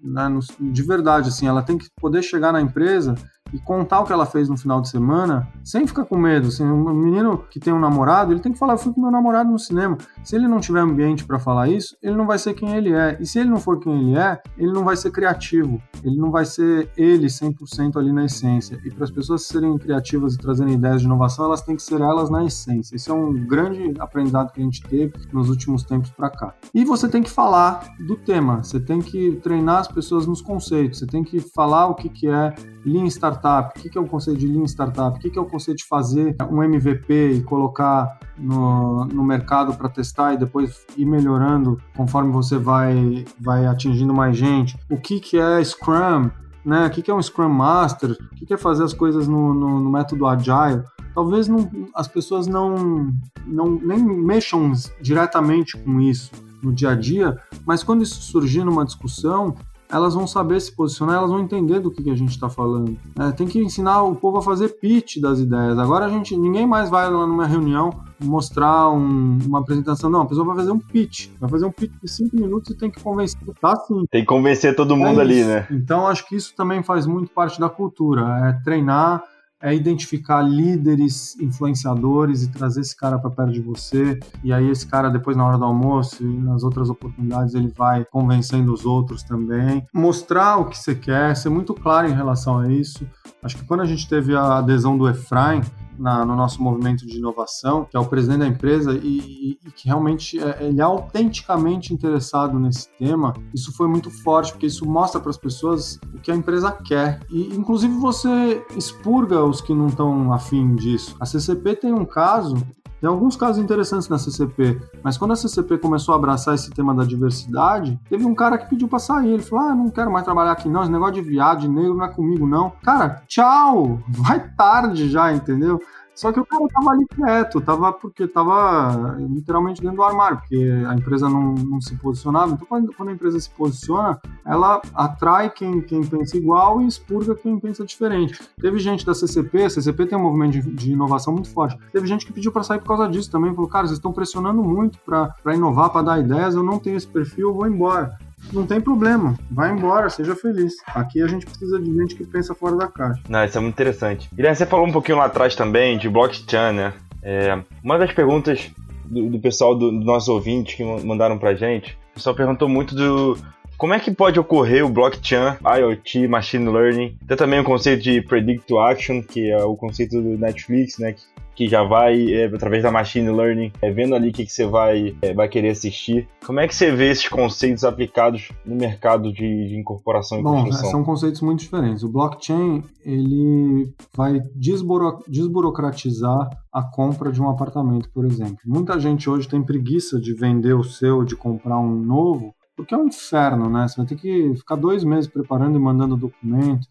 né? de verdade, assim, ela tem que poder chegar na empresa e contar o que ela fez no final de semana sem ficar com medo. Assim, um menino que tem um namorado, ele tem que falar: eu fui com meu namorado no cinema. Se ele não tiver ambiente para falar isso, ele não vai ser quem ele é. E se ele não for quem ele é, ele não vai ser criativo. Ele não vai ser ele 100% ali na essência. E para as pessoas serem criativas e trazerem ideias de inovação, elas têm que ser elas na essência. Esse é um grande aprendizado que a gente teve nos últimos tempos para cá. E você tem que falar do tema, você tem que treinar as pessoas nos conceitos, você tem que falar o que, que é Lean Startup, o que é o conceito de Lean Startup, o que é o conceito de fazer um MVP e colocar no, no mercado para testar e depois ir melhorando conforme você vai, vai atingindo mais gente, o que, é Scrum, né? o que, que é um Scrum Master, o que, que é fazer as coisas no, no, no método Agile. Talvez não, as pessoas não, não nem mexam diretamente com isso no dia a dia, mas quando isso surgir numa discussão, elas vão saber se posicionar, elas vão entender do que, que a gente está falando. É, tem que ensinar o povo a fazer pitch das ideias. Agora a gente, ninguém mais vai lá numa reunião mostrar um, uma apresentação. Não, a pessoa vai fazer um pitch. Vai fazer um pitch de cinco minutos e tem que convencer. Tá sim. Tem que convencer todo mundo é ali, né? Então acho que isso também faz muito parte da cultura. É treinar é identificar líderes influenciadores e trazer esse cara para perto de você. E aí esse cara depois na hora do almoço e nas outras oportunidades ele vai convencendo os outros também. Mostrar o que você quer, ser muito claro em relação a isso. Acho que quando a gente teve a adesão do Efraim, na, no nosso movimento de inovação, que é o presidente da empresa e, e, que realmente é, ele é autenticamente interessado nesse tema, isso foi muito forte, porque isso mostra para as pessoas o que a empresa quer. E, inclusive, você expurga os que não estão afim disso. A CCP tem um caso tem alguns casos interessantes na CCP, mas quando a CCP começou a abraçar esse tema da diversidade, teve um cara que pediu pra sair. Ele falou: Ah, não quero mais trabalhar aqui, não. Esse negócio de viado, de negro não é comigo, não. Cara, tchau! Vai tarde já, entendeu? Só que o cara tava ali quieto, tava porque tava literalmente dentro do armário, porque a empresa não, não se posicionava. Então, quando, quando, a empresa se posiciona, ela atrai quem, quem pensa igual e expurga quem pensa diferente. Teve gente da CCP, a CCP tem um movimento de, de inovação muito forte. Teve gente que pediu para sair por causa disso também. Falou, cara, vocês estão pressionando muito para inovar, para dar ideias, eu não tenho esse perfil, eu vou embora não tem problema. Vai embora, seja feliz. Aqui a gente precisa de gente que pensa fora da caixa. Não, isso é muito interessante. Guilherme, você falou um pouquinho lá atrás também de blockchain, né? É, uma das perguntas do, do pessoal, do, dos nossos ouvintes que mandaram pra gente, o pessoal perguntou muito do, como é que pode ocorrer o blockchain, IoT, machine learning? Tem também o conceito de predict to action, que é o conceito do Netflix, né? Que já vai, é, através da machine learning, é, vendo ali o que, que você vai, é, vai querer assistir. Como é que você vê esses conceitos aplicados no mercado de, de incorporação e Bom, construção? São conceitos muito diferentes. O blockchain, ele vai desburo desburocratizar a compra de um apartamento, por exemplo. Muita gente hoje tem preguiça de vender o seu, de comprar um novo, porque é um inferno, né? Você vai ter que ficar dois meses preparando e mandando documento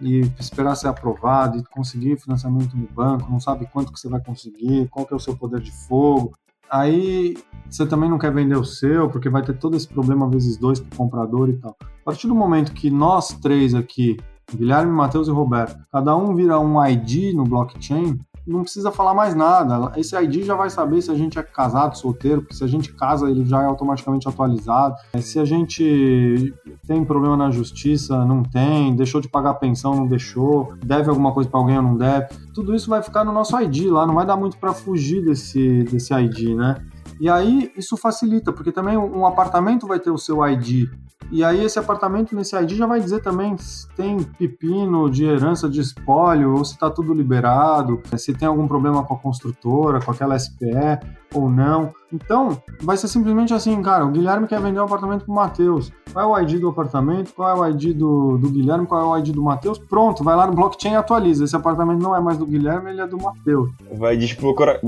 e esperar ser aprovado e conseguir financiamento no banco, não sabe quanto que você vai conseguir, qual que é o seu poder de fogo. Aí você também não quer vender o seu, porque vai ter todo esse problema vezes dois para o comprador e tal. A partir do momento que nós três aqui, Guilherme, Matheus e Roberto, cada um vira um ID no blockchain, não precisa falar mais nada. Esse ID já vai saber se a gente é casado, solteiro, porque se a gente casa, ele já é automaticamente atualizado. Se a gente tem problema na justiça, não tem, deixou de pagar pensão, não deixou, deve alguma coisa para alguém ou não deve. Tudo isso vai ficar no nosso ID lá, não vai dar muito para fugir desse, desse ID, né? E aí isso facilita, porque também um apartamento vai ter o seu ID. E aí esse apartamento nesse ID já vai dizer também se tem pepino de herança de espólio ou se está tudo liberado, se tem algum problema com a construtora, com aquela SPE ou não. Então, vai ser simplesmente assim, cara, o Guilherme quer vender um apartamento pro Matheus. Qual é o ID do apartamento? Qual é o ID do, do Guilherme? Qual é o ID do Matheus? Pronto, vai lá no blockchain e atualiza. Esse apartamento não é mais do Guilherme, ele é do Matheus. Vai desprocurar.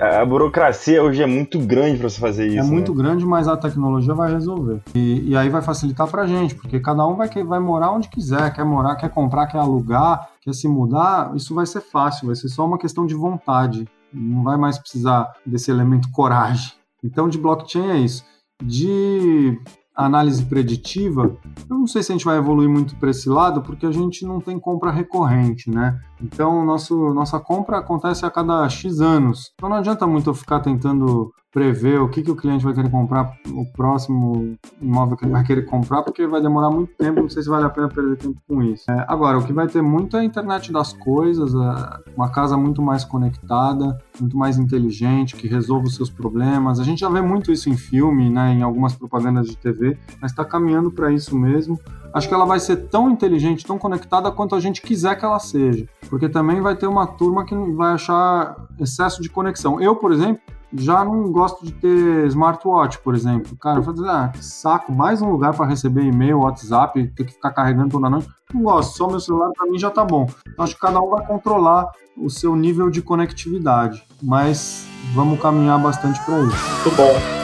A burocracia hoje é muito grande para você fazer isso. É muito né? grande, mas a tecnologia vai resolver. E, e aí vai facilitar pra gente, porque cada um vai, vai morar onde quiser, quer morar, quer comprar, quer alugar, quer se mudar, isso vai ser fácil, vai ser só uma questão de vontade não vai mais precisar desse elemento coragem. Então, de blockchain é isso. De análise preditiva, eu não sei se a gente vai evoluir muito para esse lado, porque a gente não tem compra recorrente, né? Então, nosso, nossa compra acontece a cada X anos. Então, não adianta muito eu ficar tentando prever o que, que o cliente vai querer comprar, o próximo imóvel que ele vai querer comprar, porque vai demorar muito tempo, não sei se vale a pena perder tempo com isso. É, agora, o que vai ter muito é a internet das coisas, é uma casa muito mais conectada, muito mais inteligente, que resolve os seus problemas. A gente já vê muito isso em filme, né, em algumas propagandas de TV, mas está caminhando para isso mesmo. Acho que ela vai ser tão inteligente, tão conectada quanto a gente quiser que ela seja, porque também vai ter uma turma que vai achar excesso de conexão. Eu, por exemplo, já não gosto de ter smartwatch, por exemplo. Cara, eu falo, ah, que saco, mais um lugar para receber e-mail, WhatsApp, ter que ficar carregando toda noite. Não gosto, só meu celular para mim já tá bom. Então acho que cada um vai controlar o seu nível de conectividade, mas vamos caminhar bastante para isso. Muito bom.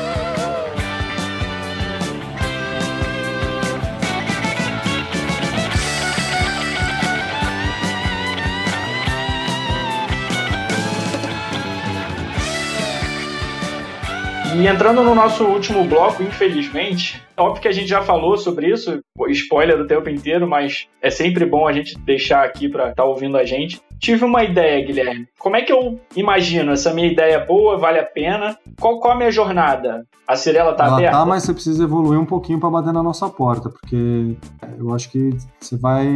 E entrando no nosso último bloco, infelizmente, óbvio que a gente já falou sobre isso, spoiler do tempo inteiro, mas é sempre bom a gente deixar aqui para estar tá ouvindo a gente. Tive uma ideia, Guilherme. Como é que eu imagino? Essa minha ideia é boa, vale a pena? Qual, qual a minha jornada? A Cirela tá Ela aberta? Tá, mas você precisa evoluir um pouquinho para bater na nossa porta, porque eu acho que você vai,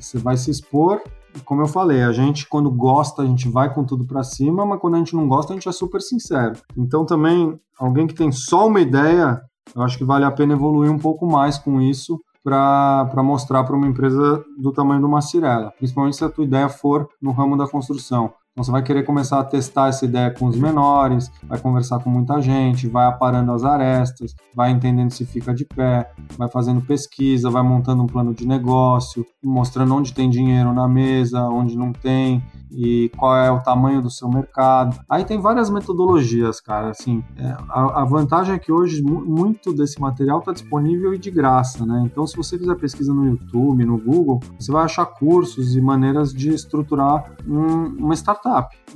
você vai se expor como eu falei, a gente quando gosta, a gente vai com tudo para cima, mas quando a gente não gosta, a gente é super sincero. Então também, alguém que tem só uma ideia, eu acho que vale a pena evoluir um pouco mais com isso para mostrar para uma empresa do tamanho de uma Cirela, principalmente se a tua ideia for no ramo da construção. Então você vai querer começar a testar essa ideia com os menores, vai conversar com muita gente, vai aparando as arestas, vai entendendo se fica de pé, vai fazendo pesquisa, vai montando um plano de negócio, mostrando onde tem dinheiro na mesa, onde não tem, e qual é o tamanho do seu mercado. Aí tem várias metodologias, cara. Assim, é, a, a, vantagem é que hoje muito desse material está disponível e de graça, né? Então, se você fizer pesquisa no YouTube, no Google, você vai achar cursos e maneiras de estruturar um, uma startup,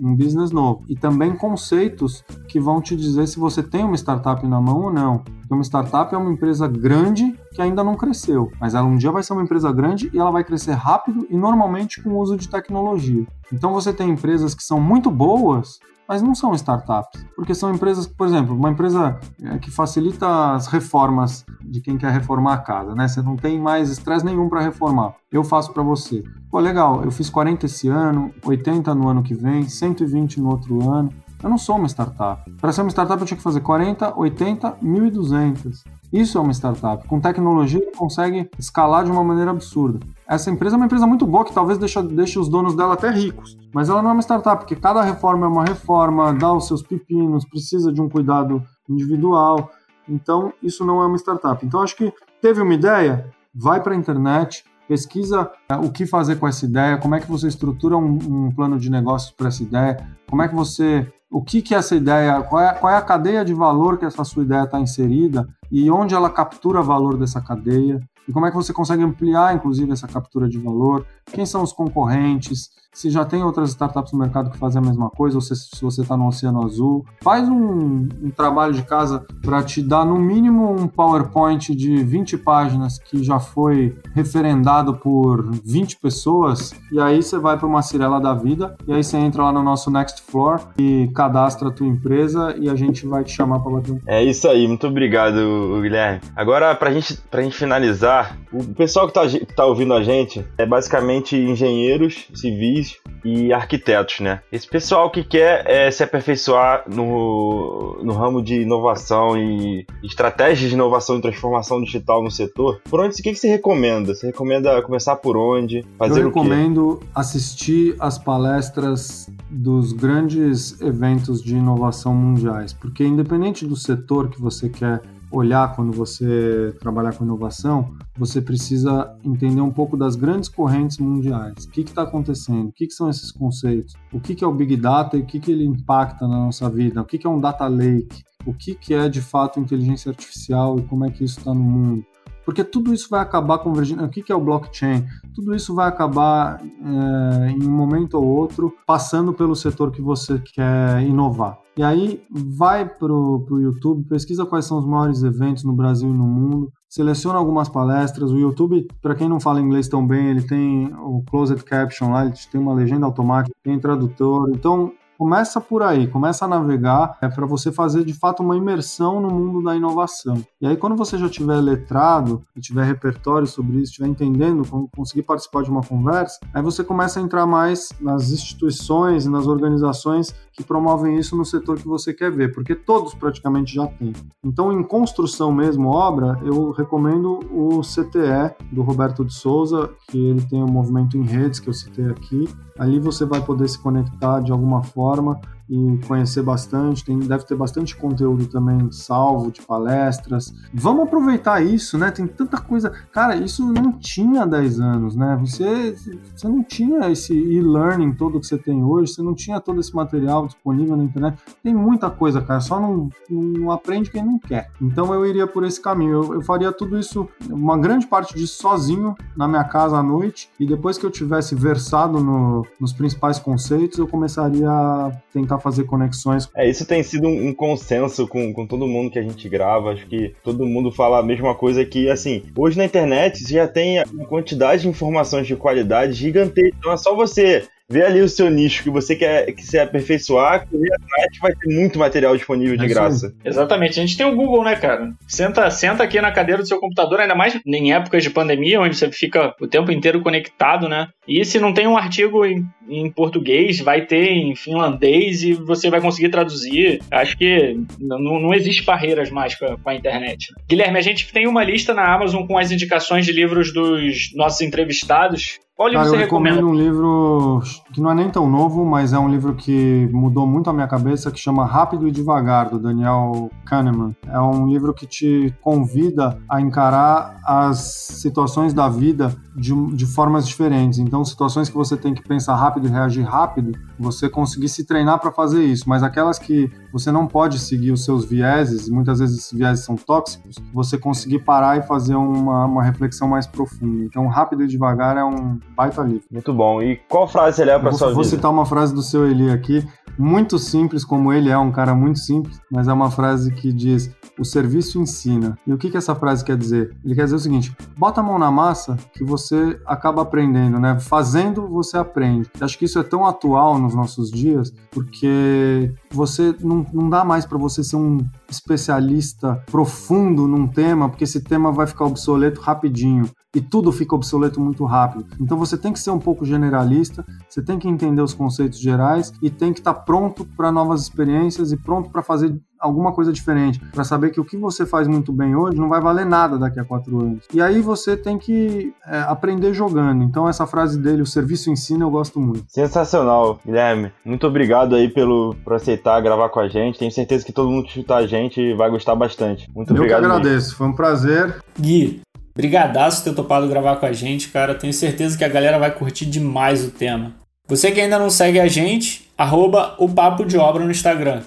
um business novo. E também conceitos que vão te dizer se você tem uma startup na mão ou não. Porque uma startup é uma empresa grande que ainda não cresceu, mas ela um dia vai ser uma empresa grande e ela vai crescer rápido e normalmente com o uso de tecnologia. Então você tem empresas que são muito boas, mas não são startups, porque são empresas, por exemplo, uma empresa é, que facilita as reformas de quem quer reformar a casa, né? Você não tem mais estresse nenhum para reformar. Eu faço para você. Pô, legal, eu fiz 40 esse ano, 80 no ano que vem, 120 no outro ano. Eu não sou uma startup. Para ser uma startup eu tinha que fazer 40, 80, 1.200. Isso é uma startup. Com tecnologia ele consegue escalar de uma maneira absurda. Essa empresa é uma empresa muito boa que talvez deixe, deixe os donos dela até ricos. Mas ela não é uma startup, porque cada reforma é uma reforma, dá os seus pepinos, precisa de um cuidado individual. Então, isso não é uma startup. Então, acho que teve uma ideia, vai para a internet, pesquisa é, o que fazer com essa ideia, como é que você estrutura um, um plano de negócios para essa ideia, como é que você o que, que é essa ideia, qual é, qual é a cadeia de valor que essa sua ideia está inserida? E onde ela captura valor dessa cadeia? E como é que você consegue ampliar, inclusive, essa captura de valor, quem são os concorrentes, se já tem outras startups no mercado que fazem a mesma coisa, ou se, se você está no Oceano Azul. Faz um, um trabalho de casa para te dar, no mínimo, um PowerPoint de 20 páginas que já foi referendado por 20 pessoas, e aí você vai para uma Cirela da vida, e aí você entra lá no nosso Next Floor e cadastra a tua empresa e a gente vai te chamar para bater um... É isso aí, muito obrigado, Guilherme. Agora, para gente, a gente finalizar, o pessoal que está tá ouvindo a gente é basicamente engenheiros civis e arquitetos, né? Esse pessoal que quer é, se aperfeiçoar no, no ramo de inovação e estratégias de inovação e transformação digital no setor, por onde, o que, que você recomenda? Você recomenda começar por onde? Fazer Eu recomendo assistir as palestras dos grandes eventos de inovação mundiais, porque independente do setor que você quer olhar quando você trabalhar com inovação, você precisa entender um pouco das grandes correntes mundiais. O que está acontecendo? O que, que, são esses conceitos? O que, que, é o Big Data e o que, que ele impacta na nossa vida? O que, que é um Data Lake? O que, que é de fato inteligência artificial e como é que isso está no mundo? Porque tudo isso vai acabar convergindo. O que é o blockchain? Tudo isso vai acabar é, em um momento ou outro passando pelo setor que você quer inovar. E aí vai para o YouTube, pesquisa quais são os maiores eventos no Brasil e no mundo, seleciona algumas palestras. O YouTube, para quem não fala inglês tão bem, ele tem o closed caption lá, ele tem uma legenda automática, tem tradutor. Então Começa por aí, começa a navegar, é para você fazer de fato uma imersão no mundo da inovação. E aí, quando você já tiver letrado, tiver repertório sobre isso, estiver entendendo, conseguir participar de uma conversa, aí você começa a entrar mais nas instituições e nas organizações que promovem isso no setor que você quer ver, porque todos praticamente já têm. Então, em construção mesmo, obra, eu recomendo o CTE do Roberto de Souza, que ele tem o um movimento em redes que eu citei aqui, Ali você vai poder se conectar de alguma forma forma e conhecer bastante. Tem, deve ter bastante conteúdo também salvo de palestras. Vamos aproveitar isso, né? Tem tanta coisa. Cara, isso não tinha 10 anos, né? Você, você não tinha esse e-learning todo que você tem hoje, você não tinha todo esse material disponível na internet. Tem muita coisa, cara, só não, não aprende quem não quer. Então eu iria por esse caminho. Eu, eu faria tudo isso, uma grande parte disso sozinho na minha casa à noite e depois que eu tivesse versado no, nos principais conceitos, eu começaria a tentar fazer conexões. É, isso tem sido um, um, consenso com, com todo mundo que a gente grava. Acho que todo mundo fala a mesma coisa que, assim, hoje na internet você já tem uma quantidade de informações de qualidade gigantesca. Então é só você vê ali o seu nicho que você quer que se aperfeiçoar, correr atrás vai ter muito material disponível de é graça. Exatamente. A gente tem o Google, né, cara? Senta, senta aqui na cadeira do seu computador, ainda mais em épocas de pandemia, onde você fica o tempo inteiro conectado, né? E se não tem um artigo em, em português, vai ter em finlandês e você vai conseguir traduzir. Acho que não, não existe barreiras mais com a, com a internet. Né? Guilherme, a gente tem uma lista na Amazon com as indicações de livros dos nossos entrevistados qual livro Cara, você eu recomenda? recomendo um livro que não é nem tão novo, mas é um livro que mudou muito a minha cabeça, que chama Rápido e Devagar, do Daniel Kahneman. É um livro que te convida a encarar as situações da vida de, de formas diferentes. Então, situações que você tem que pensar rápido e reagir rápido, você conseguir se treinar para fazer isso. Mas aquelas que você não pode seguir os seus vieses, e muitas vezes esses vieses são tóxicos, você conseguir parar e fazer uma, uma reflexão mais profunda. Então, Rápido e Devagar é um baita livro. Muito bom. E qual frase você leva para sua vida? Vou citar uma frase do seu Eli aqui, muito simples, como ele é um cara muito simples, mas é uma frase que diz: o serviço ensina. E o que, que essa frase quer dizer? Ele quer dizer o seguinte: bota a mão na massa que você acaba aprendendo, né? Fazendo, você aprende. Eu acho que isso é tão atual nos nossos dias, porque você não, não dá mais para você ser um especialista profundo num tema, porque esse tema vai ficar obsoleto rapidinho e tudo fica obsoleto muito rápido. Então você tem que ser um pouco generalista, você tem que entender os conceitos gerais e tem que estar tá pronto para novas experiências e pronto para fazer alguma coisa diferente, para saber que o que você faz muito bem hoje não vai valer nada daqui a quatro anos. E aí você tem que é, aprender jogando. Então essa frase dele, o serviço ensina, eu gosto muito. Sensacional, Guilherme. Muito obrigado aí pelo por aceitar gravar com a gente. Tenho certeza que todo mundo que escutar a gente vai gostar bastante. Muito eu obrigado. Eu que agradeço, mesmo. foi um prazer. Gui, Brigadaço ter topado gravar com a gente, cara. Tenho certeza que a galera vai curtir demais o tema. Você que ainda não segue a gente, arroba o Papo de Obra no Instagram.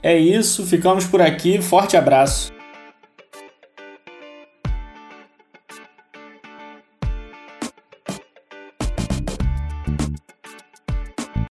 É isso, ficamos por aqui. Forte abraço.